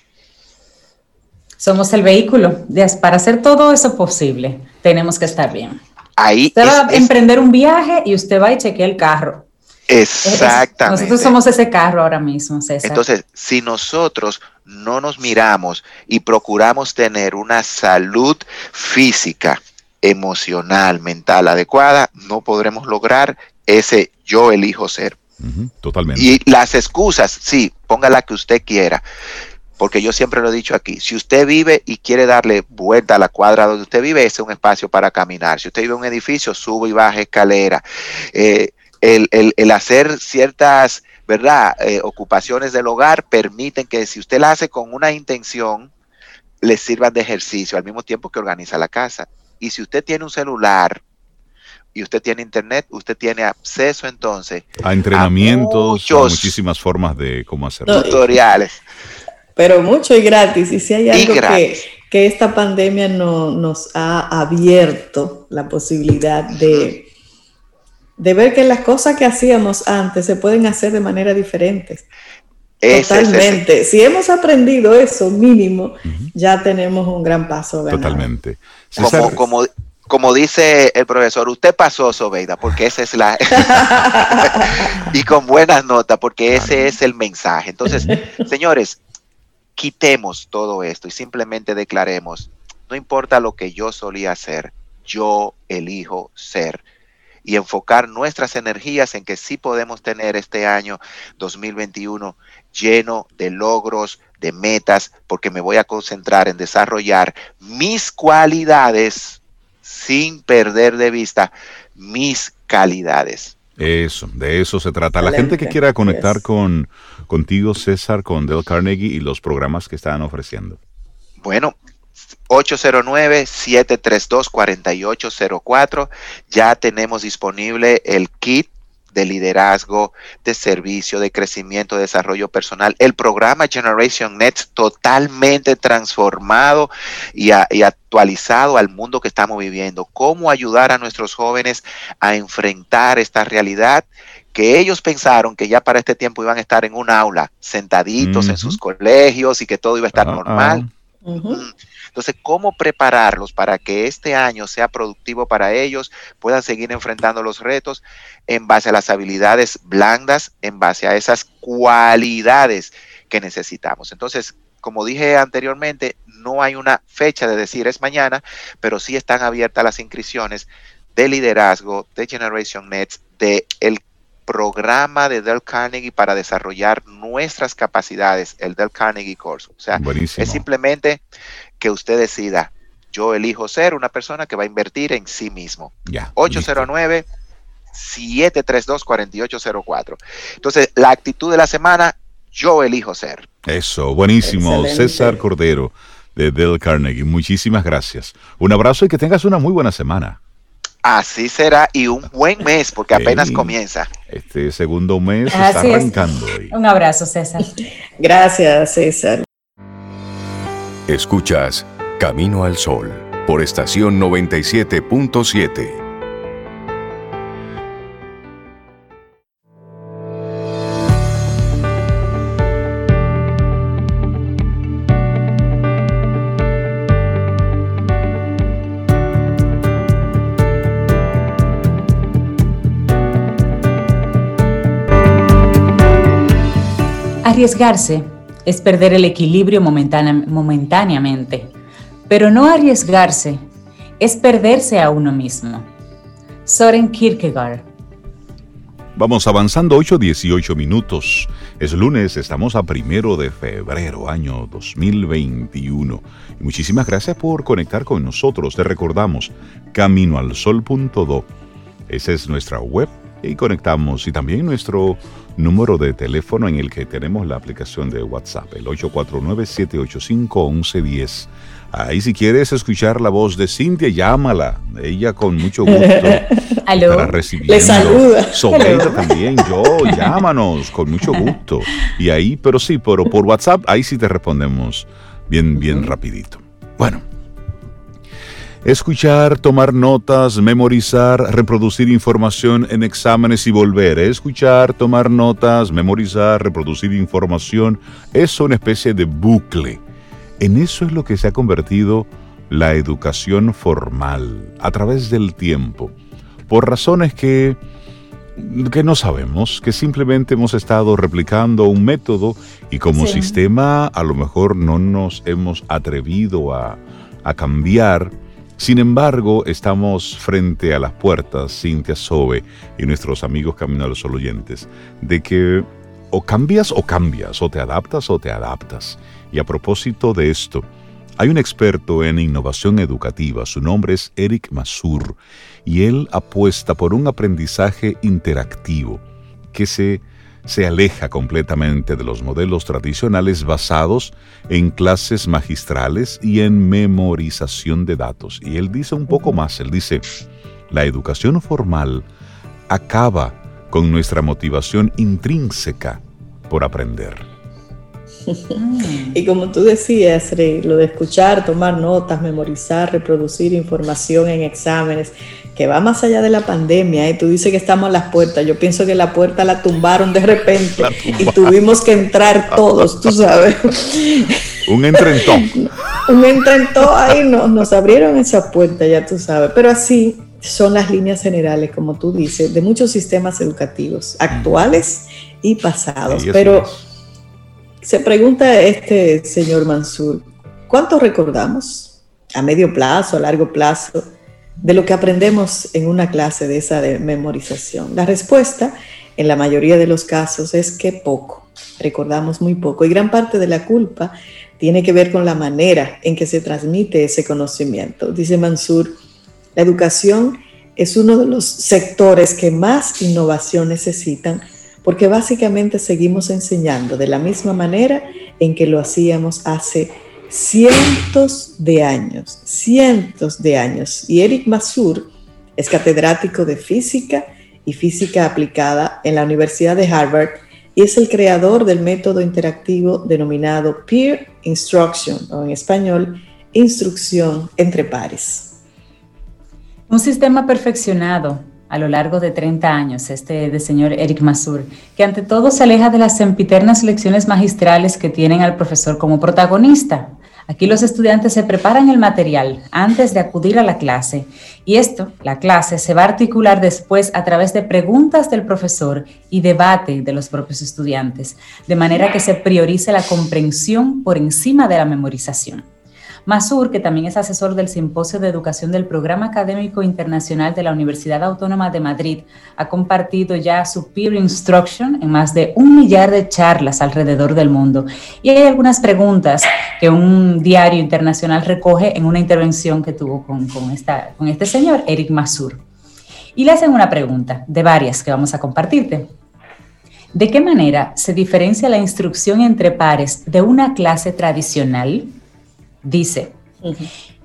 Somos el vehículo. Para hacer todo eso posible, tenemos que estar bien. Ahí usted va a emprender un viaje y usted va y chequea el carro. Exactamente. nosotros somos ese carro ahora mismo, César. Entonces, si nosotros no nos miramos y procuramos tener una salud física, emocional, mental adecuada, no podremos lograr ese yo elijo ser. totalmente. Y las excusas, sí, ponga la que usted quiera porque yo siempre lo he dicho aquí, si usted vive y quiere darle vuelta a la cuadra donde usted vive, ese es un espacio para caminar. Si usted vive en un edificio, sube y baja escalera. Eh, el, hacer ciertas, ¿verdad?, eh, ocupaciones del hogar permiten que si usted la hace con una intención, le sirvan de ejercicio al mismo tiempo que organiza la casa. Y si usted tiene un celular y usted tiene internet, usted tiene acceso entonces a entrenamientos, a, muchísimas formas de cómo hacerlo. Tutoriales pero mucho y gratis. Y si hay algo que, esta pandemia no, nos ha abierto la posibilidad de, de ver que las cosas que hacíamos antes se pueden hacer de manera diferente. Totalmente. Si hemos aprendido eso mínimo, ya tenemos un gran paso ganado. Totalmente. Como, como, como dice el profesor, usted pasó, Sobeida, porque esa es la... y con buenas notas, porque ese es el mensaje. Entonces, señores, quitemos todo esto y simplemente declaremos, no importa lo que yo solía hacer, yo elijo ser y enfocar nuestras energías en que sí podemos tener este año 2021 lleno de logros, de metas, porque me voy a concentrar en desarrollar mis cualidades sin perder de vista mis calidades. Eso, de eso se trata. La gente que quiera conectar con contigo, César, con Dale Carnegie y los programas que están ofreciendo. Bueno, 809-732-4804. Ya tenemos disponible el kit de liderazgo, de servicio, de crecimiento, de desarrollo personal. El programa Generation Next totalmente transformado y, actualizado al mundo que estamos viviendo. Cómo ayudar a nuestros jóvenes a enfrentar esta realidad que ellos pensaron que ya para este tiempo iban a estar en un aula, sentaditos en sus colegios y que todo iba a estar ah, normal. Ah. Entonces, ¿cómo prepararlos para que este año sea productivo para ellos, puedan seguir enfrentando los retos en base a las habilidades blandas, en base a esas cualidades que necesitamos? Entonces, como dije anteriormente, no hay una fecha de decir es mañana, pero sí están abiertas las inscripciones de liderazgo de Generation Nets, de el programa de Dell Carnegie para desarrollar nuestras capacidades, el Dell Carnegie Course. O sea, es simplemente que usted decida, yo elijo ser una persona que va a invertir en sí mismo. Ya, 809 732 4804. Entonces, la actitud de la semana, yo elijo ser. Eso, buenísimo. César Cordero de Dell Carnegie. Muchísimas gracias. Un abrazo y que tengas una muy buena semana. Así será y un buen mes porque apenas comienza. Este segundo mes está arrancando. Hoy. Un abrazo, César. Gracias, César. Escuchas Camino al Sol por estación 97.7. Arriesgarse es perder el equilibrio momentáneamente, pero no arriesgarse es perderse a uno mismo. Soren Kierkegaard. Vamos avanzando 8, 18 minutos. Es lunes, estamos a primero de febrero, año 2021. Y muchísimas gracias por conectar con nosotros. Te recordamos, caminoalsol.do. Esa es nuestra web y conectamos y también nuestro número de teléfono en el que tenemos la aplicación de WhatsApp, el 849-785-1110. Ahí si quieres escuchar la voz de Cintia, llámala. Ella con mucho gusto ¿Aló? Le saluda. Sobrina también, yo, llámanos con mucho gusto. Y ahí, pero sí, pero por WhatsApp, ahí sí te respondemos bien, bien rapidito. Bueno, Escuchar, tomar notas, memorizar, reproducir información en exámenes y volver. Escuchar, tomar notas, memorizar, reproducir información. Es una especie de bucle. En eso es lo que se ha convertido la educación formal a través del tiempo. Por razones que, que no sabemos, que simplemente hemos estado replicando un método y como sistema a lo mejor no nos hemos atrevido a, a cambiar sin embargo, estamos frente a las puertas, Cintia Sobe y nuestros amigos Camino a los Sol de que o cambias o cambias, o te adaptas o te adaptas. Y a propósito de esto, hay un experto en innovación educativa, su nombre es Eric Masur, y él apuesta por un aprendizaje interactivo que se se aleja completamente de los modelos tradicionales basados en clases magistrales y en memorización de datos. Y él dice un poco más, él dice, la educación formal acaba con nuestra motivación intrínseca por aprender. y como tú decías, lo de escuchar, tomar notas, memorizar, reproducir información en exámenes, que va más allá de la pandemia. y. Tú dices que estamos a las puertas. Yo pienso que la puerta la tumbaron de repente y tuvimos que entrar todos, tú sabes. Un entrentón. Un entrentón ahí nos, nos abrieron esa puerta, ya tú sabes. Pero así son las líneas generales, como tú dices, de muchos sistemas educativos, actuales y pasados. Pero se pregunta este señor Mansur, ¿cuánto recordamos a medio plazo, a largo plazo? De lo que aprendemos en una clase de esa memorización? La respuesta, en la mayoría de los casos, es que poco, recordamos muy poco. Y gran parte de la culpa tiene que ver con la manera en que se transmite ese conocimiento. Dice Mansur, la educación es uno de los sectores que más innovación necesitan porque básicamente seguimos enseñando de la misma manera en que lo hacíamos hace cientos de años, cientos de años. Y Eric Masur es catedrático de física y física aplicada en la Universidad de Harvard y es el creador del método interactivo denominado Peer Instruction, o en español, instrucción entre pares. Un sistema perfeccionado a lo largo de 30 años, este de señor Eric Masur, que ante todo se aleja de las sempiternas lecciones magistrales que tienen al profesor como protagonista. Aquí los estudiantes se preparan el material antes de acudir a la clase y esto, la clase, se va a articular después a través de preguntas del profesor y debate de los propios estudiantes, de manera que se priorice la comprensión por encima de la memorización. Masur, que también es asesor del Simposio de Educación del Programa Académico Internacional de la Universidad Autónoma de Madrid, ha compartido ya su peer instruction en más de un millar de charlas alrededor del mundo. Y hay algunas preguntas que un diario internacional recoge en una intervención que tuvo con, este señor, Eric Masur. Y le hacen una pregunta de varias que vamos a compartirte. ¿De qué manera se diferencia la instrucción entre pares de una clase tradicional? Dice,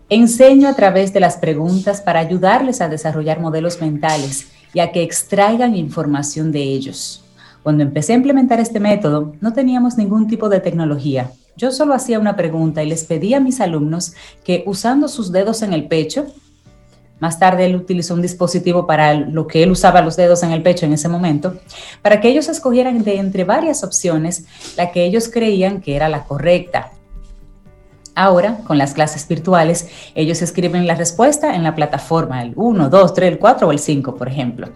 enseño a través de las preguntas para ayudarles a desarrollar modelos mentales y a que extraigan información de ellos. Cuando empecé a implementar este método, no teníamos ningún tipo de tecnología. Yo solo hacía una pregunta y les pedí a mis alumnos que usando sus dedos en el pecho, más tarde él utilizó un dispositivo para lo que él usaba los dedos en el pecho en ese momento, para que ellos escogieran de entre varias opciones la que ellos creían que era la correcta. Ahora, con las clases virtuales, ellos escriben la respuesta en la plataforma, el 1, 2, 3, el 4 o el 5, por ejemplo.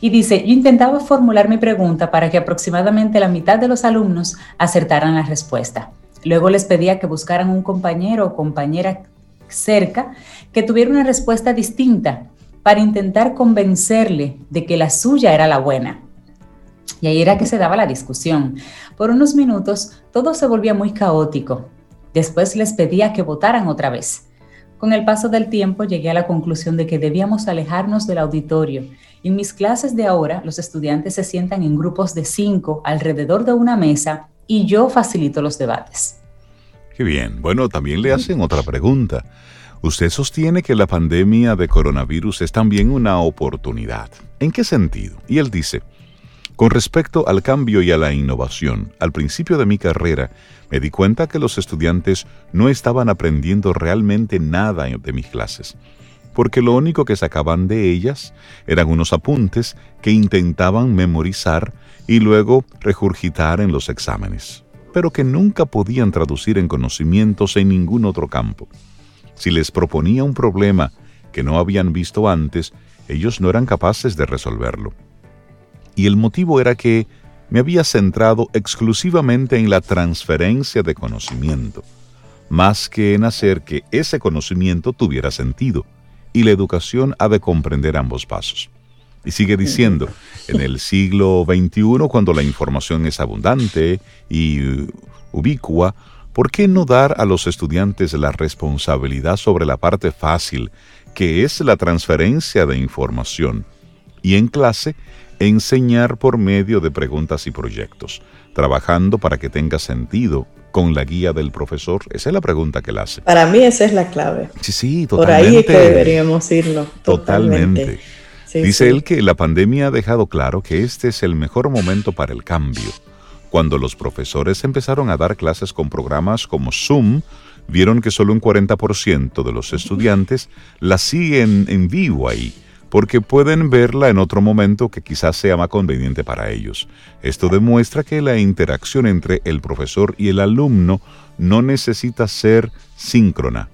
Y dice, yo intentaba formular mi pregunta para que aproximadamente la mitad de los alumnos acertaran la respuesta. Luego les pedía que buscaran un compañero o compañera cerca que tuviera una respuesta distinta para intentar convencerle de que la suya era la buena. Y ahí era que se daba la discusión. Por unos minutos todo se volvía muy caótico. Después les pedía que votaran otra vez. Con el paso del tiempo llegué a la conclusión de que debíamos alejarnos del auditorio. En mis clases de ahora, los estudiantes se sientan en grupos de cinco alrededor de una mesa y yo facilito los debates. Qué bien. Bueno, también le hacen otra pregunta. Usted sostiene que la pandemia de coronavirus es también una oportunidad. ¿En qué sentido? Y él dice, con respecto al cambio y a la innovación, al principio de mi carrera me di cuenta que los estudiantes no estaban aprendiendo realmente nada de mis clases, porque lo único que sacaban de ellas eran unos apuntes que intentaban memorizar y luego regurgitar en los exámenes pero que nunca podían traducir en conocimientos en ningún otro campo. Si les proponía un problema que no habían visto antes, ellos no eran capaces de resolverlo. Y el motivo era que me había centrado exclusivamente en la transferencia de conocimiento, más que en hacer que ese conocimiento tuviera sentido, y la educación ha de comprender ambos pasos. Y sigue diciendo, en el siglo XXI, cuando la información es abundante y ubicua, ¿por qué no dar a los estudiantes la responsabilidad sobre la parte fácil, que es la transferencia de información? Y en clase, enseñar por medio de preguntas y proyectos, trabajando para que tenga sentido con la guía del profesor? Esa es la pregunta que él hace. Para mí esa es la clave. Sí, sí, totalmente. Por ahí es que deberíamos irlo. Totalmente. Dice él que la pandemia ha dejado claro que este es el mejor momento para el cambio. Cuando los profesores empezaron a dar clases con programas como Zoom, vieron que solo un 40% de los estudiantes la siguen en vivo ahí, porque pueden verla en otro momento que quizás sea más conveniente para ellos. Esto demuestra que la interacción entre el profesor y el alumno no necesita ser síncrona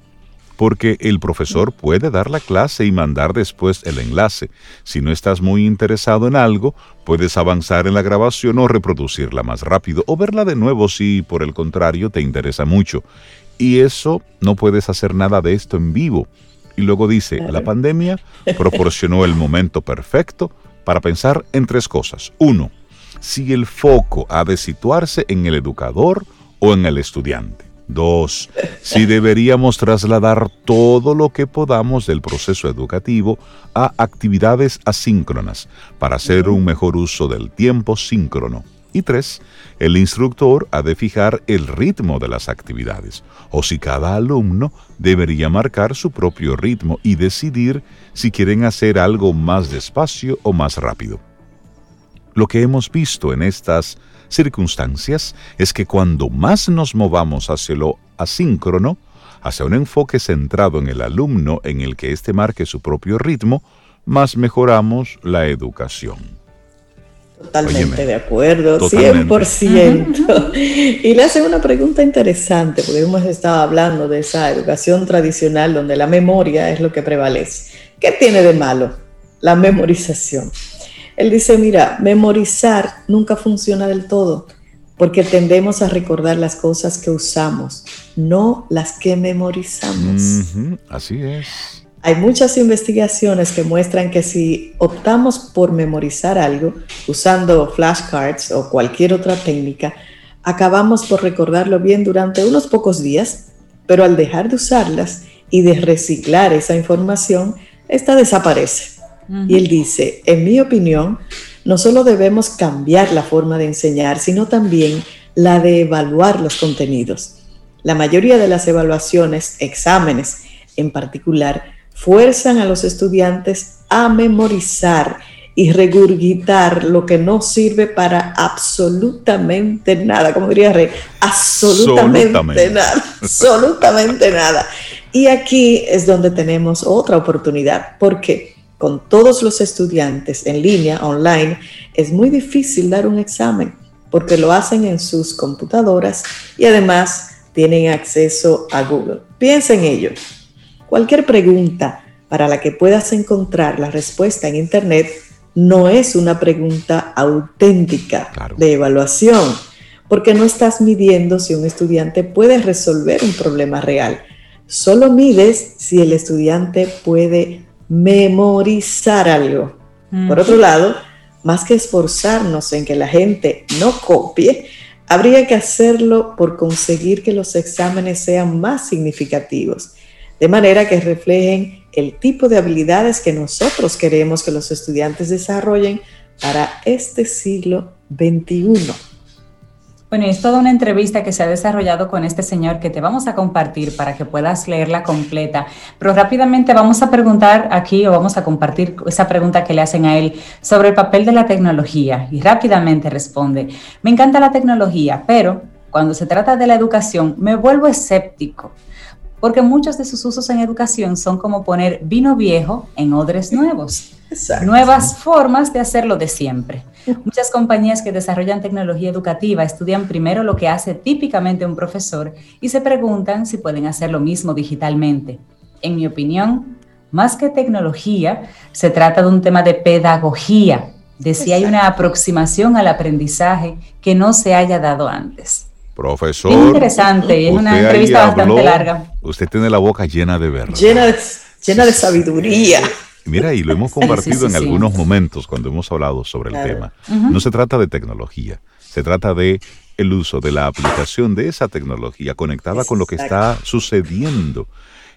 porque el profesor puede dar la clase y mandar después el enlace. Si no estás muy interesado en algo, puedes avanzar en la grabación o reproducirla más rápido o verla de nuevo si por el contrario te interesa mucho. Y eso no puedes hacer nada de esto en vivo. Y luego dice, la pandemia proporcionó el momento perfecto para pensar en tres cosas. Uno, si el foco ha de situarse en el educador o en el estudiante. Dos, si deberíamos trasladar todo lo que podamos del proceso educativo a actividades asíncronas para hacer un mejor uso del tiempo síncrono. Y tres, el instructor ha de fijar el ritmo de las actividades, o si cada alumno debería marcar su propio ritmo y decidir si quieren hacer algo más despacio o más rápido. Lo que hemos visto en estas circunstancias es que cuando más nos movamos hacia lo asíncrono, hacia un enfoque centrado en el alumno en el que éste marque su propio ritmo, más mejoramos la educación. Totalmente de acuerdo, 100%. Y le hacen una pregunta interesante, porque hemos estado hablando de esa educación tradicional donde la memoria es lo que prevalece. ¿Qué tiene de malo la memorización? Él dice, mira, memorizar nunca funciona del todo, porque tendemos a recordar las cosas que usamos, no las que memorizamos. así es. Hay muchas investigaciones que muestran que si optamos por memorizar algo usando flashcards o cualquier otra técnica, acabamos por recordarlo bien durante unos pocos días, pero al dejar de usarlas y de reciclar esa información, esta desaparece. Y él dice, en mi opinión, no solo debemos cambiar la forma de enseñar, sino también la de evaluar los contenidos. La mayoría de las evaluaciones, exámenes en particular, fuerzan a los estudiantes a memorizar y regurgitar lo que no sirve para absolutamente nada, como diría Rey, absolutamente, nada, absolutamente nada. Y aquí es donde tenemos otra oportunidad, porque con todos los estudiantes en línea, online, es muy difícil dar un examen, porque lo hacen en sus computadoras y además tienen acceso a Google. Piensa en ello. Cualquier pregunta para la que puedas encontrar la respuesta en Internet no es una pregunta auténtica de evaluación, porque no estás midiendo si un estudiante puede resolver un problema real. Solo mides si el estudiante puede memorizar algo. Por otro lado, más que esforzarnos en que la gente no copie, habría que hacerlo por conseguir que los exámenes sean más significativos, de manera que reflejen el tipo de habilidades que nosotros queremos que los estudiantes desarrollen para este siglo XXI. Bueno, es toda una entrevista que se ha desarrollado con este señor que te vamos a compartir para que puedas leerla completa. Pero rápidamente vamos a preguntar aquí o vamos a compartir esa pregunta que le hacen a él sobre el papel de la tecnología. Y rápidamente responde, me encanta la tecnología, pero cuando se trata de la educación me vuelvo escéptico porque muchos de sus usos en educación son como poner vino viejo en odres nuevos. Nuevas formas de hacerlo de siempre. Muchas compañías que desarrollan tecnología educativa estudian primero lo que hace típicamente un profesor y se preguntan si pueden hacer lo mismo digitalmente. En mi opinión, más que tecnología, se trata de un tema de pedagogía, de si hay una aproximación al aprendizaje que no se haya dado antes. Profesor. interesante, es una entrevista bastante larga. Usted tiene la boca llena de verdad. Llena de, llena de sabiduría. Mira, y lo hemos compartido en algunos momentos cuando hemos hablado sobre el tema. No se trata de tecnología, se trata de el uso de la aplicación de esa tecnología conectada con lo que está sucediendo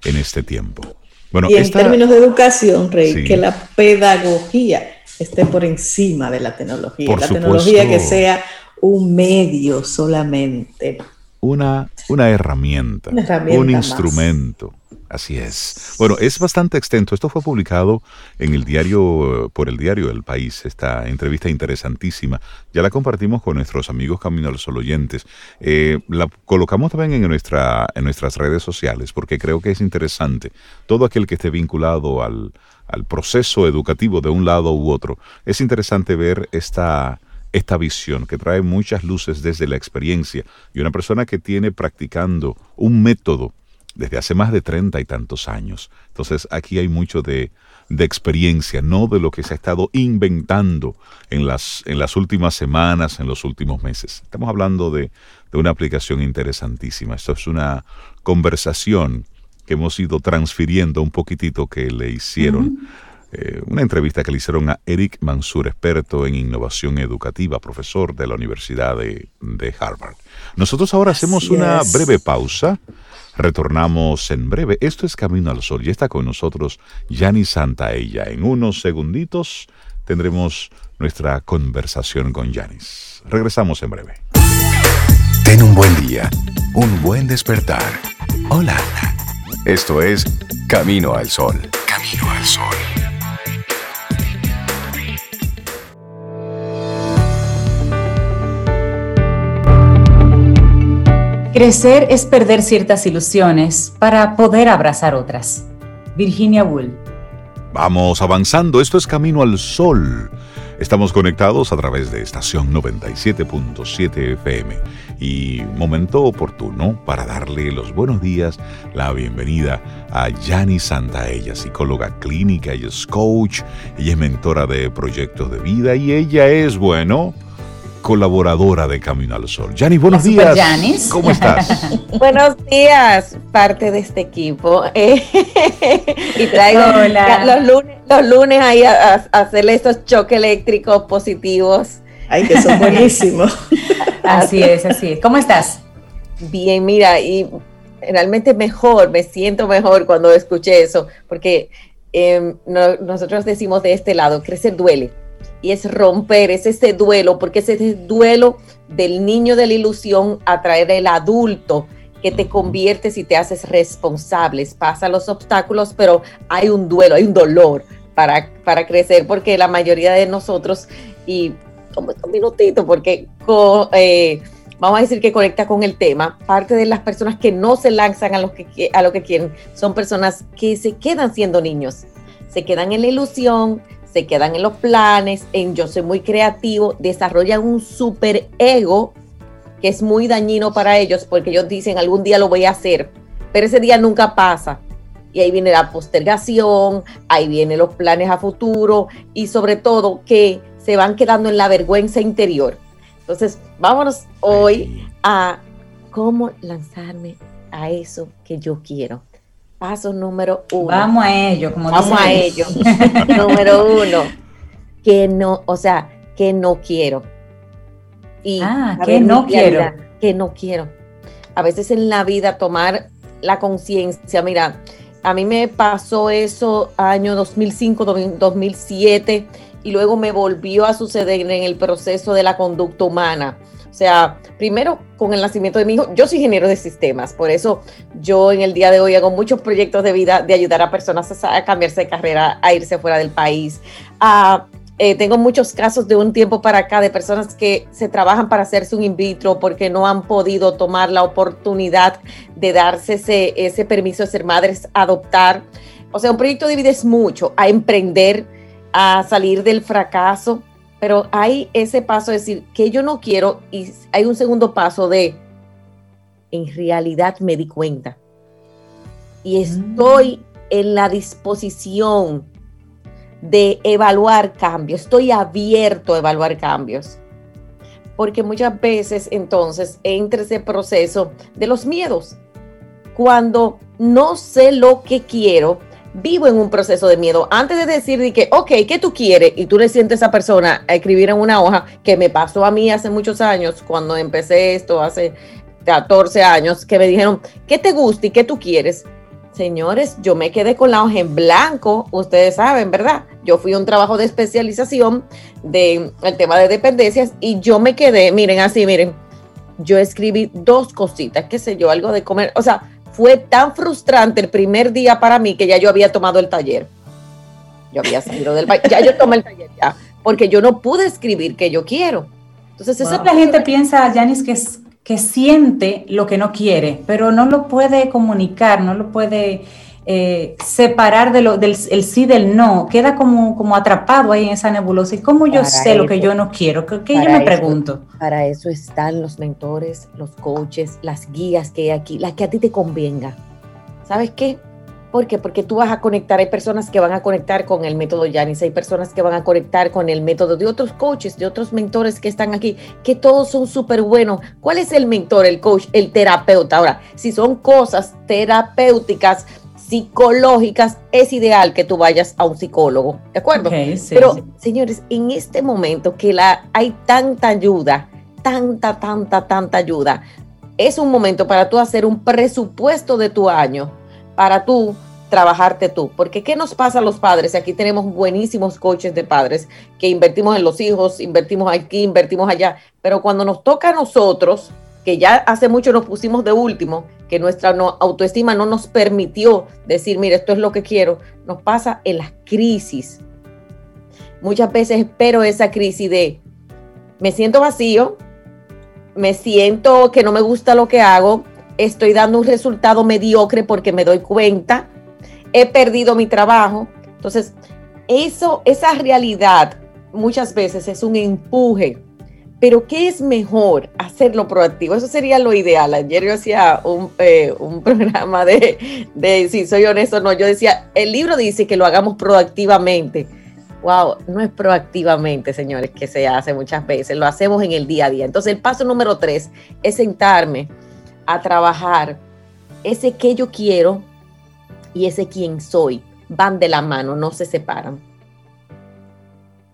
en este tiempo. Bueno, y en términos de educación, Rey, que la pedagogía esté por encima de la tecnología. la tecnología que sea un medio solamente. Una, una, herramienta, un instrumento. Así es. Bueno, es bastante extenso. Esto fue publicado en el diario, por el diario El País, esta entrevista interesantísima. Ya la compartimos con nuestros amigos Camino al Sol oyentes. Eh, la colocamos también en, nuestra, en nuestras redes sociales porque creo que es interesante. Todo aquel que esté vinculado al, al proceso educativo de un lado u otro, es interesante ver esta esta visión que trae muchas luces desde la experiencia y una persona que tiene practicando un método desde hace más de treinta y tantos años. Entonces aquí hay mucho de, experiencia, no de lo que se ha estado inventando en las, en las últimas semanas, en los últimos meses. Estamos hablando de, una aplicación interesantísima. Esto es una conversación que hemos ido transfiriendo un poquitito que le hicieron. Eh, una entrevista que le hicieron a Eric Mansur, experto en innovación educativa, profesor de la Universidad de, Harvard. Nosotros ahora hacemos una breve pausa. Retornamos en breve. Esto es Camino al Sol y está con nosotros Yani Santaella. En unos segunditos tendremos nuestra conversación con Yanis. Regresamos en breve. Ten un buen día, un buen despertar. Hola. Esto es Camino al Sol. Camino al Sol. Crecer es perder ciertas ilusiones para poder abrazar otras. Virginia Woolf. Vamos avanzando, esto es Camino al Sol. Estamos conectados a través de estación 97.7 FM y momento oportuno para darle los buenos días, la bienvenida a Yani Santa, ella psicóloga clínica, ella es coach, ella es mentora de proyectos de vida y ella es, bueno, colaboradora de Camino al Sol. Yani, buenos días. Janis. ¿Cómo estás? buenos días, parte de este equipo. y traigo los lunes, los lunes ahí a, hacerle estos choques eléctricos positivos. Ay, que son buenísimos. así es, así es. ¿Cómo estás? Bien, mira, y realmente mejor, me siento mejor cuando escuché eso, porque em, nosotros decimos de este lado, crecer duele. Y es romper, es ese duelo, porque es ese duelo del niño de la ilusión a traer el adulto que te conviertes y te haces responsables. Pasa los obstáculos, pero hay un duelo, hay un dolor para, para crecer, porque la mayoría de nosotros, y como un minutito, porque eh, vamos a decir que conecta con el tema, parte de las personas que no se lanzan a lo que, a lo que quieren son personas que se quedan siendo niños, se quedan en la ilusión, se quedan en los planes, en yo soy muy creativo, desarrollan un super ego que es muy dañino para ellos porque ellos dicen algún día lo voy a hacer, pero ese día nunca pasa. Y ahí viene la postergación, ahí vienen los planes a futuro y sobre todo que se van quedando en la vergüenza interior. Entonces, vámonos hoy a cómo lanzarme a eso que yo quiero. Paso número uno. Vamos a ello, como Vamos a ello. número uno. Que no, o sea, que no quiero. Y ah, que no quiero. Que no quiero. A veces en la vida tomar la conciencia, mira, a mí me pasó eso año 2005, 2007 y luego me volvió a suceder en el proceso de la conducta humana. Sea, primero con el nacimiento de mi hijo, yo soy ingeniero de sistemas, por eso yo en el día de hoy hago muchos proyectos de vida de ayudar a personas a, cambiarse de carrera, a irse fuera del país. Eh, tengo muchos casos de un tiempo para acá de personas que se trabajan para hacerse un in vitro porque no han podido tomar la oportunidad de darse ese, ese permiso de ser madres, adoptar. O sea, un proyecto de vida es mucho, a emprender, a salir del fracaso, pero hay ese paso de decir que yo no quiero y hay un segundo paso de, en realidad me di cuenta y mm. estoy en la disposición de evaluar cambios, estoy abierto a evaluar cambios. Porque muchas veces entonces entra ese proceso de los miedos. Cuando no sé lo que quiero, vivo en un proceso de miedo. Antes de decir que, ok, ¿qué tú quieres? Y tú le sientes a esa persona a escribir en una hoja, que me pasó a mí hace muchos años, cuando empecé esto, hace 14 años, que me dijeron, ¿qué te gusta y qué tú quieres? Señores, yo me quedé con la hoja en blanco, ustedes saben, ¿verdad? Yo fui a un trabajo de especialización del el tema de dependencias y yo me quedé, miren así, miren, yo escribí dos cositas, qué sé yo, algo de comer, o sea, fue tan frustrante el primer día para mí que ya yo había tomado el taller. Yo había salido del país, ya yo tomé el taller ya, porque yo no pude escribir que yo quiero. Entonces, eso la gente piensa, Janis, que, que siente lo que no quiere, pero no lo puede comunicar, no lo puede eh, separar de lo, del el sí del no, queda como, como atrapado ahí en esa nebulosa. ¿Y cómo yo sé lo que yo no quiero? ¿Qué, yo me pregunto? Para eso están los mentores, los coaches, las guías que hay aquí, las que a ti te convenga. ¿Sabes qué? ¿Por qué? Porque tú vas a conectar, hay personas que van a conectar con el método Yanis, hay personas que van a conectar con el método de otros coaches, de otros mentores que están aquí, que todos son súper buenos. ¿Cuál es el mentor, el coach, el terapeuta? Ahora, si son cosas terapéuticas, psicológicas, es ideal que tú vayas a un psicólogo, ¿de acuerdo? Pero, señores, en este momento que la, hay tanta ayuda, tanta, tanta, tanta ayuda, es un momento para tú hacer un presupuesto de tu año, para tú trabajarte tú. Porque ¿qué nos pasa a los padres? Aquí tenemos buenísimos coaches de padres que invertimos en los hijos, invertimos aquí, invertimos allá, pero cuando nos toca a nosotros, que ya hace mucho nos pusimos de último, que nuestra autoestima no nos permitió decir, mire, esto es lo que quiero, nos pasa en las crisis. Muchas veces espero esa crisis de, me siento vacío, me siento que no me gusta lo que hago, estoy dando un resultado mediocre porque me doy cuenta, he perdido mi trabajo. Entonces, eso, esa realidad muchas veces es un empuje pero ¿qué es mejor? Hacerlo proactivo. Eso sería lo ideal. Ayer yo hacía un, eh, programa de, de, si soy honesto o no, yo decía, el libro dice que lo hagamos proactivamente. wow, no es proactivamente, señores, que se hace muchas veces, lo hacemos en el día a día. Entonces, el paso número tres es sentarme a trabajar ese que yo quiero y ese quién soy. Van de la mano, no se separan.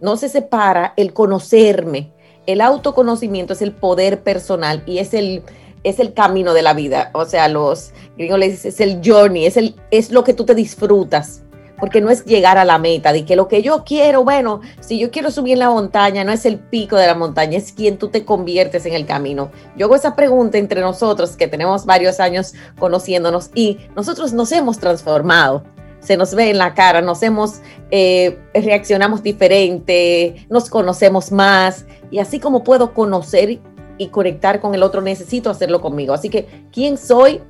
No se separa el conocerme. El autoconocimiento es el poder personal y es el, es el camino de la vida. O sea, los gringos le dicen, es el journey, es, el, es lo que tú te disfrutas porque no es llegar a la meta, de que lo que yo quiero, bueno, si yo quiero subir la montaña, no es el pico de la montaña, es quien tú te conviertes en el camino. Yo hago esa pregunta entre nosotros, que tenemos varios años conociéndonos y nosotros nos hemos transformado. Se nos ve en la cara, nos hemos, eh, reaccionamos diferente, nos conocemos más y así como puedo conocer y conectar con el otro, necesito hacerlo conmigo. Así que, ¿quién soy?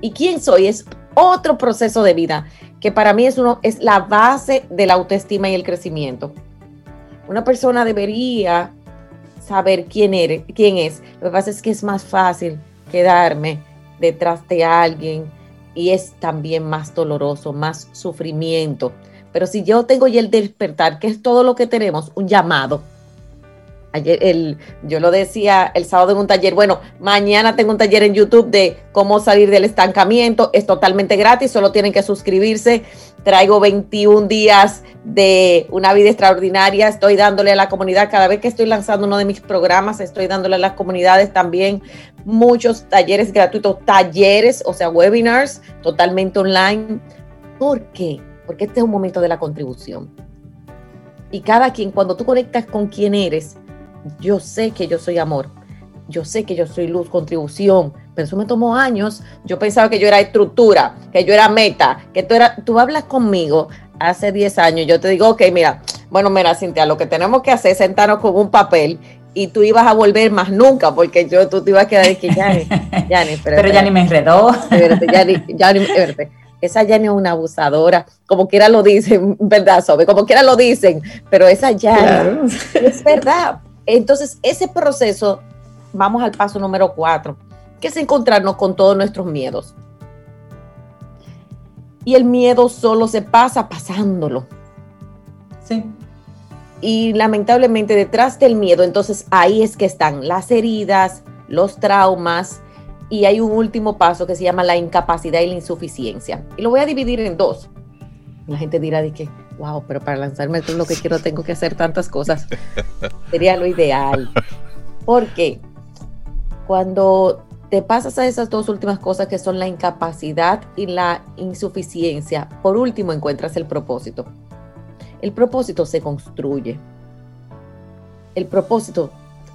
Y quién soy es otro proceso de vida que para mí es, uno, es la base de la autoestima y el crecimiento. Una persona debería saber quién, eres, quién es. Lo que pasa es que es más fácil quedarme detrás de alguien y es también más doloroso, más sufrimiento. Pero si yo tengo ya el despertar, que es todo lo que tenemos, un llamado, Ayer, el, yo lo decía el sábado en un taller, bueno, mañana tengo un taller en YouTube de cómo salir del estancamiento, es totalmente gratis, solo tienen que suscribirse. Traigo 21 días de una vida extraordinaria, estoy dándole a la comunidad, cada vez que estoy lanzando uno de mis programas, estoy dándole a las comunidades también muchos talleres gratuitos, talleres, o sea, webinars totalmente online. ¿Por qué? Porque este es un momento de la contribución. Y cada quien, cuando tú conectas con quien eres, yo sé que yo soy amor, yo sé que yo soy luz, contribución, pero eso me tomó años. Yo pensaba que yo era estructura, que yo era meta, que tú, era, tú hablas conmigo hace 10 años, yo te digo, ok, mira, bueno, mira, Cintia, lo que tenemos que hacer es sentarnos con un papel y tú ibas a volver más nunca, porque yo tú te ibas a quedar y que ya, ya, pero, pero ya ni me enredó. ya, ni, esa ya es una abusadora, como quiera lo dicen, ¿verdad, Sobe? Como quiera lo dicen, pero esa ya es verdad. Entonces, ese proceso, vamos al paso número cuatro, que es encontrarnos con todos nuestros miedos. Y el miedo solo se pasa pasándolo. Sí. Y lamentablemente detrás del miedo, entonces ahí es que están las heridas, los traumas, y hay un último paso que se llama la incapacidad y la insuficiencia. Y lo voy a dividir en dos. La gente dirá de que, wow, pero para lanzarme todo lo que quiero tengo que hacer tantas cosas. Sería lo ideal. Porque cuando te pasas a esas dos últimas cosas que son la incapacidad y la insuficiencia, por último encuentras el propósito. El propósito se construye. El propósito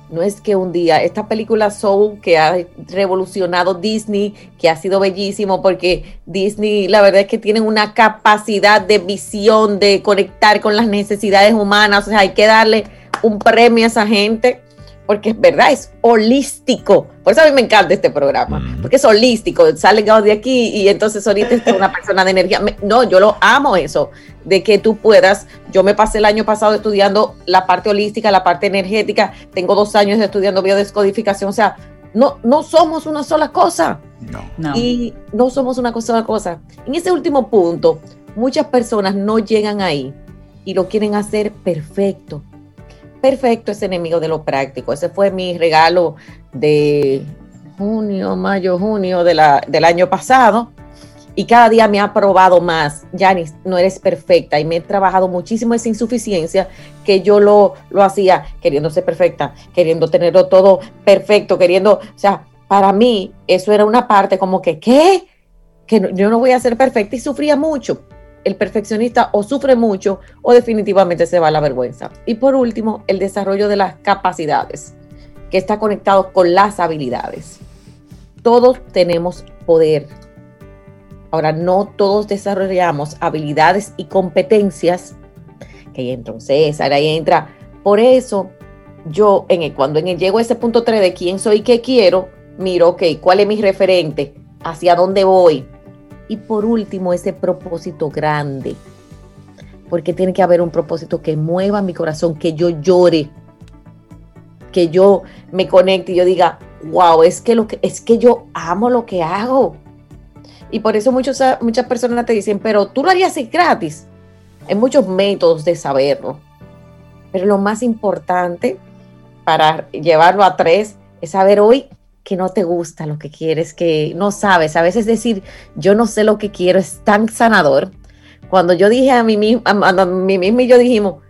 no es que un día, esta película Soul que ha revolucionado Disney, que ha sido bellísimo porque Disney la verdad es que tienen una capacidad de visión, de conectar con las necesidades humanas, o sea, hay que darle un premio a esa gente porque es verdad, es holístico. Por eso a mí me encanta este programa, mm. porque es holístico. Sale de aquí y entonces ahorita es una persona de energía. No, yo lo amo eso, de que tú puedas. Yo me pasé el año pasado estudiando la parte holística, la parte energética. Tengo dos años estudiando biodescodificación. O sea, no, no somos una sola cosa. No. Y no somos una sola cosa. En ese último punto, muchas personas no llegan ahí y lo quieren hacer perfecto perfecto es enemigo de lo práctico. Ese fue mi regalo de junio, mayo, junio del año pasado. Y cada día me ha probado más, Janis, no eres perfecta. Y me he trabajado muchísimo esa insuficiencia que yo lo, lo hacía queriendo ser perfecta, queriendo tenerlo todo perfecto, queriendo, o sea, para mí eso era una parte como que. Que yo no voy a ser perfecta y sufría mucho el perfeccionista o sufre mucho o definitivamente se va a la vergüenza. Y por último, el desarrollo de las capacidades, que está conectado con las habilidades. Todos tenemos poder. Ahora, no todos desarrollamos habilidades y competencias, que ahí César, ahí entra. Por eso, yo, en cuando en el, llego a ese punto 3 de quién soy y qué quiero, miro, ok, ¿cuál es mi referente? ¿Hacia dónde voy? Y por último, ese propósito grande, porque tiene que haber un propósito que mueva mi corazón, que yo llore, que yo me conecte y yo diga, wow, es que, lo que, es que yo amo lo que hago. Y por eso muchos, muchas personas te dicen, pero tú lo harías gratis. Hay muchos métodos de saberlo. Pero lo más importante para llevarlo a tres es saber hoy que no te gusta lo que quieres, que no sabes. A veces decir, yo no sé lo que quiero es tan sanador. Cuando yo dije a mí mismo, a, mí mismo y yo dijimos,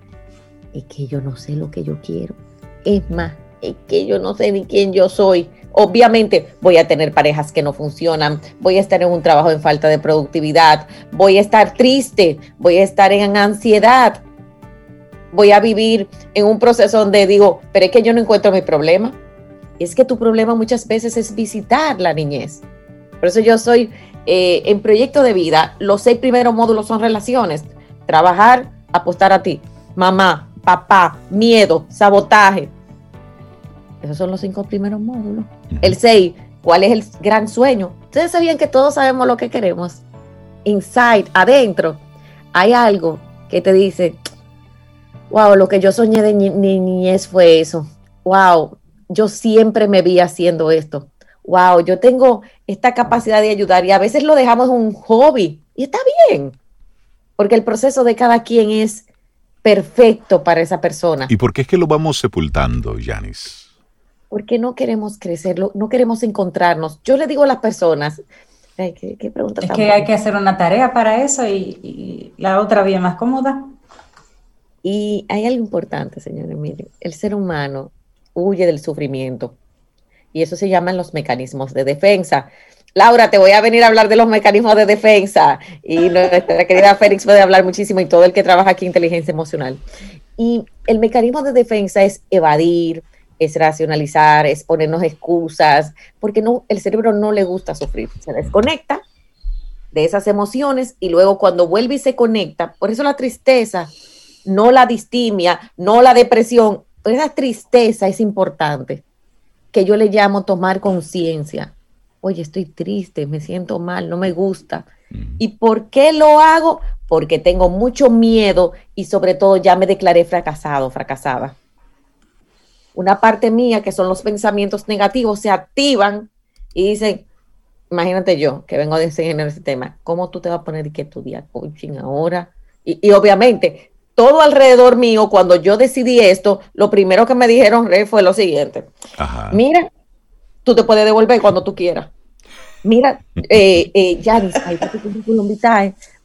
es que yo no sé lo que yo quiero. Es más, es que yo no sé ni quién yo soy. Obviamente voy a tener parejas que no funcionan, voy a estar en un trabajo en falta de productividad, voy a estar triste, voy a estar en ansiedad, voy a vivir en un proceso donde digo, pero es que yo no encuentro mi problema. Es que tu problema muchas veces es visitar la niñez. Por eso yo soy eh, en proyecto de vida, los seis primeros módulos son relaciones. Trabajar, apostar a ti. Mamá, papá, miedo, sabotaje. Esos son los cinco primeros módulos. El seis, ¿cuál es el gran sueño? Ustedes sabían que todos sabemos lo que queremos. Inside, adentro, hay algo que te dice, wow, lo que yo soñé de niñez fue eso. Wow, yo siempre me vi haciendo esto. Wow, yo tengo esta capacidad de ayudar y a veces lo dejamos un hobby y está bien, porque el proceso de cada quien es perfecto para esa persona. ¿Y por qué es que lo vamos sepultando, Yanis? Porque no queremos crecerlo, no queremos encontrarnos. Yo le digo a las personas, ¿qué, pregunta es que hay que hacer una tarea para eso y, y la otra vía más cómoda. Y hay algo importante, señor Emilio. El ser humano huye del sufrimiento. Y eso se llaman los mecanismos de defensa. Laura, te voy a venir a hablar de los mecanismos de defensa. Y nuestra querida Félix puede hablar muchísimo y todo el que trabaja aquí en inteligencia emocional. Y el mecanismo de defensa es evadir, es racionalizar, es ponernos excusas, porque no, el cerebro no le gusta sufrir. Se desconecta de esas emociones y luego cuando vuelve y se conecta, por eso la tristeza no la distimia, no la depresión, esa tristeza es importante, que yo le llamo tomar conciencia. Oye, estoy triste, me siento mal, no me gusta. ¿Y por qué lo hago? Porque tengo mucho miedo y sobre todo ya me declaré fracasado, fracasada. Una parte mía, que son los pensamientos negativos, se activan y dicen, imagínate yo, que vengo de enseñar ese tema, ¿cómo tú te vas a poner que estudiar coaching ahora? Y, y, obviamente todo alrededor mío, cuando yo decidí esto, lo primero que me dijeron, Rey, fue lo siguiente. Mira, tú te puedes devolver cuando tú quieras. Mira, eh, eh,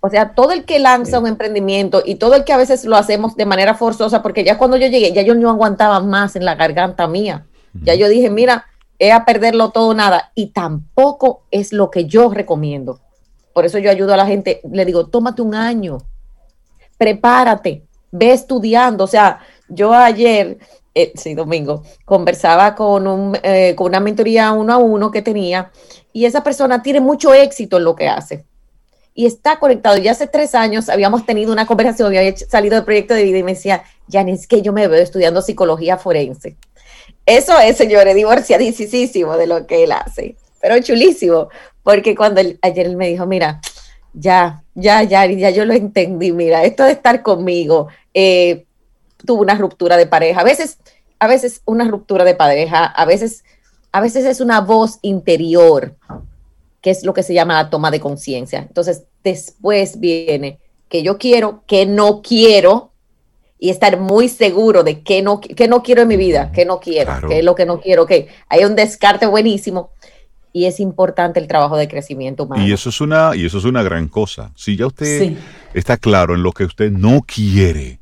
o sea, todo el que lanza un emprendimiento y todo el que a veces lo hacemos de manera forzosa, porque ya cuando yo llegué, ya yo no aguantaba más en la garganta mía. Ya yo dije, mira, es a perderlo todo nada. Y tampoco es lo que yo recomiendo. Por eso yo ayudo a la gente, le digo, tómate un año, prepárate, ve estudiando. O sea, yo ayer, eh, sí, domingo, conversaba con, un, eh, con una mentoría uno a uno que tenía y esa persona tiene mucho éxito en lo que hace. Y está conectado. Ya hace tres años habíamos tenido una conversación, había salido del proyecto de vida y me decía, es que yo me veo estudiando psicología forense. Eso es, señores, divorciadísimo de lo que él hace, pero chulísimo, porque cuando ayer él me dijo, mira, ya, ya, ya, ya yo lo entendí, mira, esto de estar conmigo, eh, tuvo una ruptura de pareja, a veces, a veces una ruptura de pareja, a veces, a veces es una voz interior, que es lo que se llama la toma de conciencia. Entonces, después viene que yo quiero, que no quiero, y estar muy seguro de que no, que no quiero en mi vida, que no quiero, que es lo que no quiero, que hay un descarte buenísimo y es importante el trabajo de crecimiento humano. Y eso es una, y eso es una gran cosa. Si ya usted está claro en lo que usted no quiere,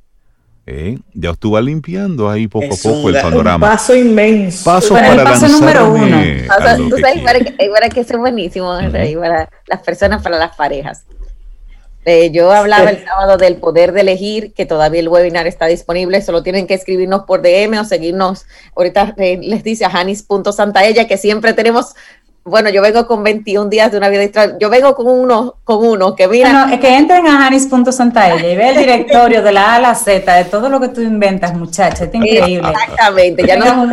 ¿eh? ya usted va limpiando ahí poco a poco el panorama. Un paso inmenso. Paso para el paso número uno. tú sabes, para que, para que es buenísimo, para las personas, para las parejas. Eh, yo hablaba el sábado del poder de elegir, que todavía el webinar está disponible, solo tienen que escribirnos por DM o seguirnos. Ahorita eh, les dice a janis.santaella que siempre tenemos bueno, yo vengo con 21 días de una vida extra. Yo vengo con uno, con uno que mira. No, es que entren a Janis.santaella y ve el directorio de la A a la Z, de todo lo que tú inventas, muchacha. Es increíble. Exactamente. Ya no,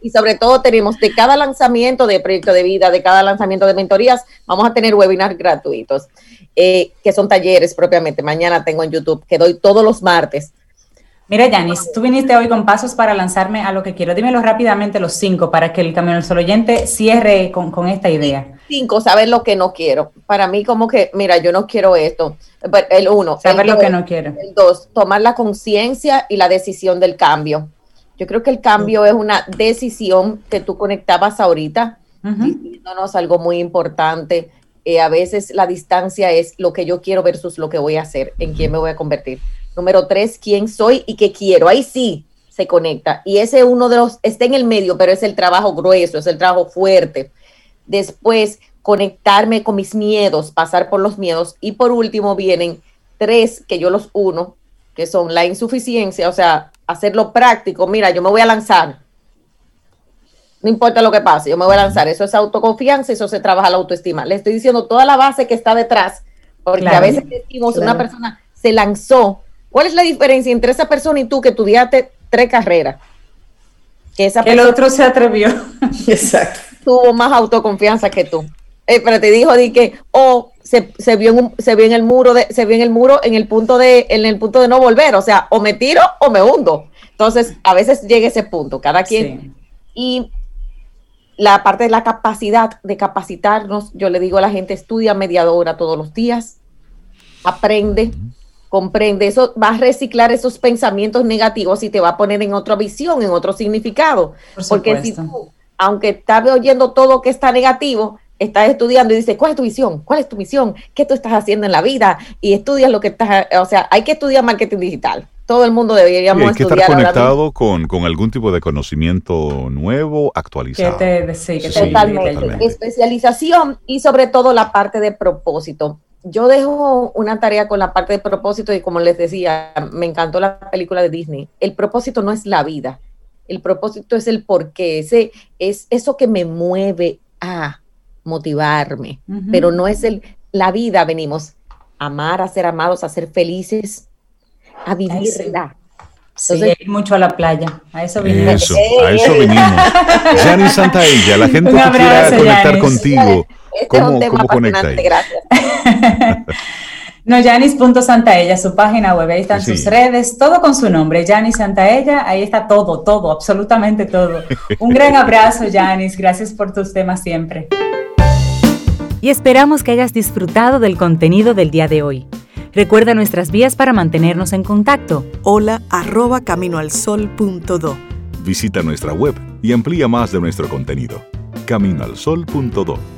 y sobre todo tenemos de cada lanzamiento de proyecto de vida, de cada lanzamiento de mentorías, vamos a tener webinars gratuitos, eh, que son talleres propiamente. Mañana tengo en YouTube, que doy todos los martes Mira, Yanis, tú viniste hoy con pasos para lanzarme a lo que quiero. Dímelo rápidamente los cinco para que el Camino del Sol oyente cierre con, esta idea. Cinco, saber lo que no quiero. Para mí, como que, mira, yo no quiero esto. El uno. Saber lo que no quiero. El dos, tomar la conciencia y la decisión del cambio. Yo creo que el cambio es una decisión que tú conectabas ahorita, diciéndonos algo muy importante. Eh, a veces la distancia es lo que yo quiero versus lo que voy a hacer, en quién me voy a convertir. Número tres, quién soy y qué quiero. Ahí sí se conecta. Y ese uno de los, está en el medio, pero es el trabajo grueso, es el trabajo fuerte. Después, conectarme con mis miedos, pasar por los miedos. Y por último, vienen tres que yo los uno, que son la insuficiencia, o sea, hacerlo práctico. Mira, yo me voy a lanzar. No importa lo que pase, yo me voy a lanzar. Eso es autoconfianza, eso se trabaja la autoestima. Le estoy diciendo toda la base que está detrás, porque a veces decimos, una persona se lanzó, ¿Cuál es la diferencia entre esa persona y tú que estudiaste tres carreras? Que esa el otro se atrevió. Exacto. Tuvo más autoconfianza que tú. Eh, pero te dijo de que, o se, vio en se vio en el muro de, se vio en el muro en el punto de, en el punto de no volver. O sea, o me tiro o me hundo. Entonces, a veces llega ese punto, cada quien. Y la parte de la capacidad de capacitarnos, yo le digo a la gente, estudia mediadora todos los días, aprende, comprende, eso va a reciclar esos pensamientos negativos y te va a poner en otra visión, en otro significado. Porque si tú, aunque estás oyendo todo que está negativo, estás estudiando y dices, ¿cuál es tu visión? ¿Cuál es tu misión? ¿Qué tú estás haciendo en la vida? Y estudias lo que estás, o sea, hay que estudiar marketing digital. Todo el mundo deberíamos hay que estar conectado con, algún tipo de conocimiento nuevo, actualizado. totalmente. Especialización y sobre todo la parte de propósito yo dejo una tarea con la parte de propósito y como les decía, me encantó la película de Disney. El propósito no es la vida, el propósito es el porqué, ese, es eso que me mueve a motivarme, pero no es el, la vida, venimos a amar, a ser amados, a ser felices, a vivirla. Sí, ir mucho a la playa. A eso vinimos. a eso vinimos. Santa Santaella, la gente que quiera conectar contigo, este ¿cómo, ¿cómo conecta Gracias. no, Yanis.santaella, su página web, ahí están sus redes, todo con su nombre, Yanis Santaella, ahí está todo, todo, absolutamente todo. Un gran abrazo, Yanis, gracias por tus temas siempre. Y esperamos que hayas disfrutado del contenido del día de hoy. Recuerda nuestras vías para mantenernos en contacto. Hola arroba caminoalsol.do. Visita nuestra web y amplía más de nuestro contenido. Caminoalsol.do.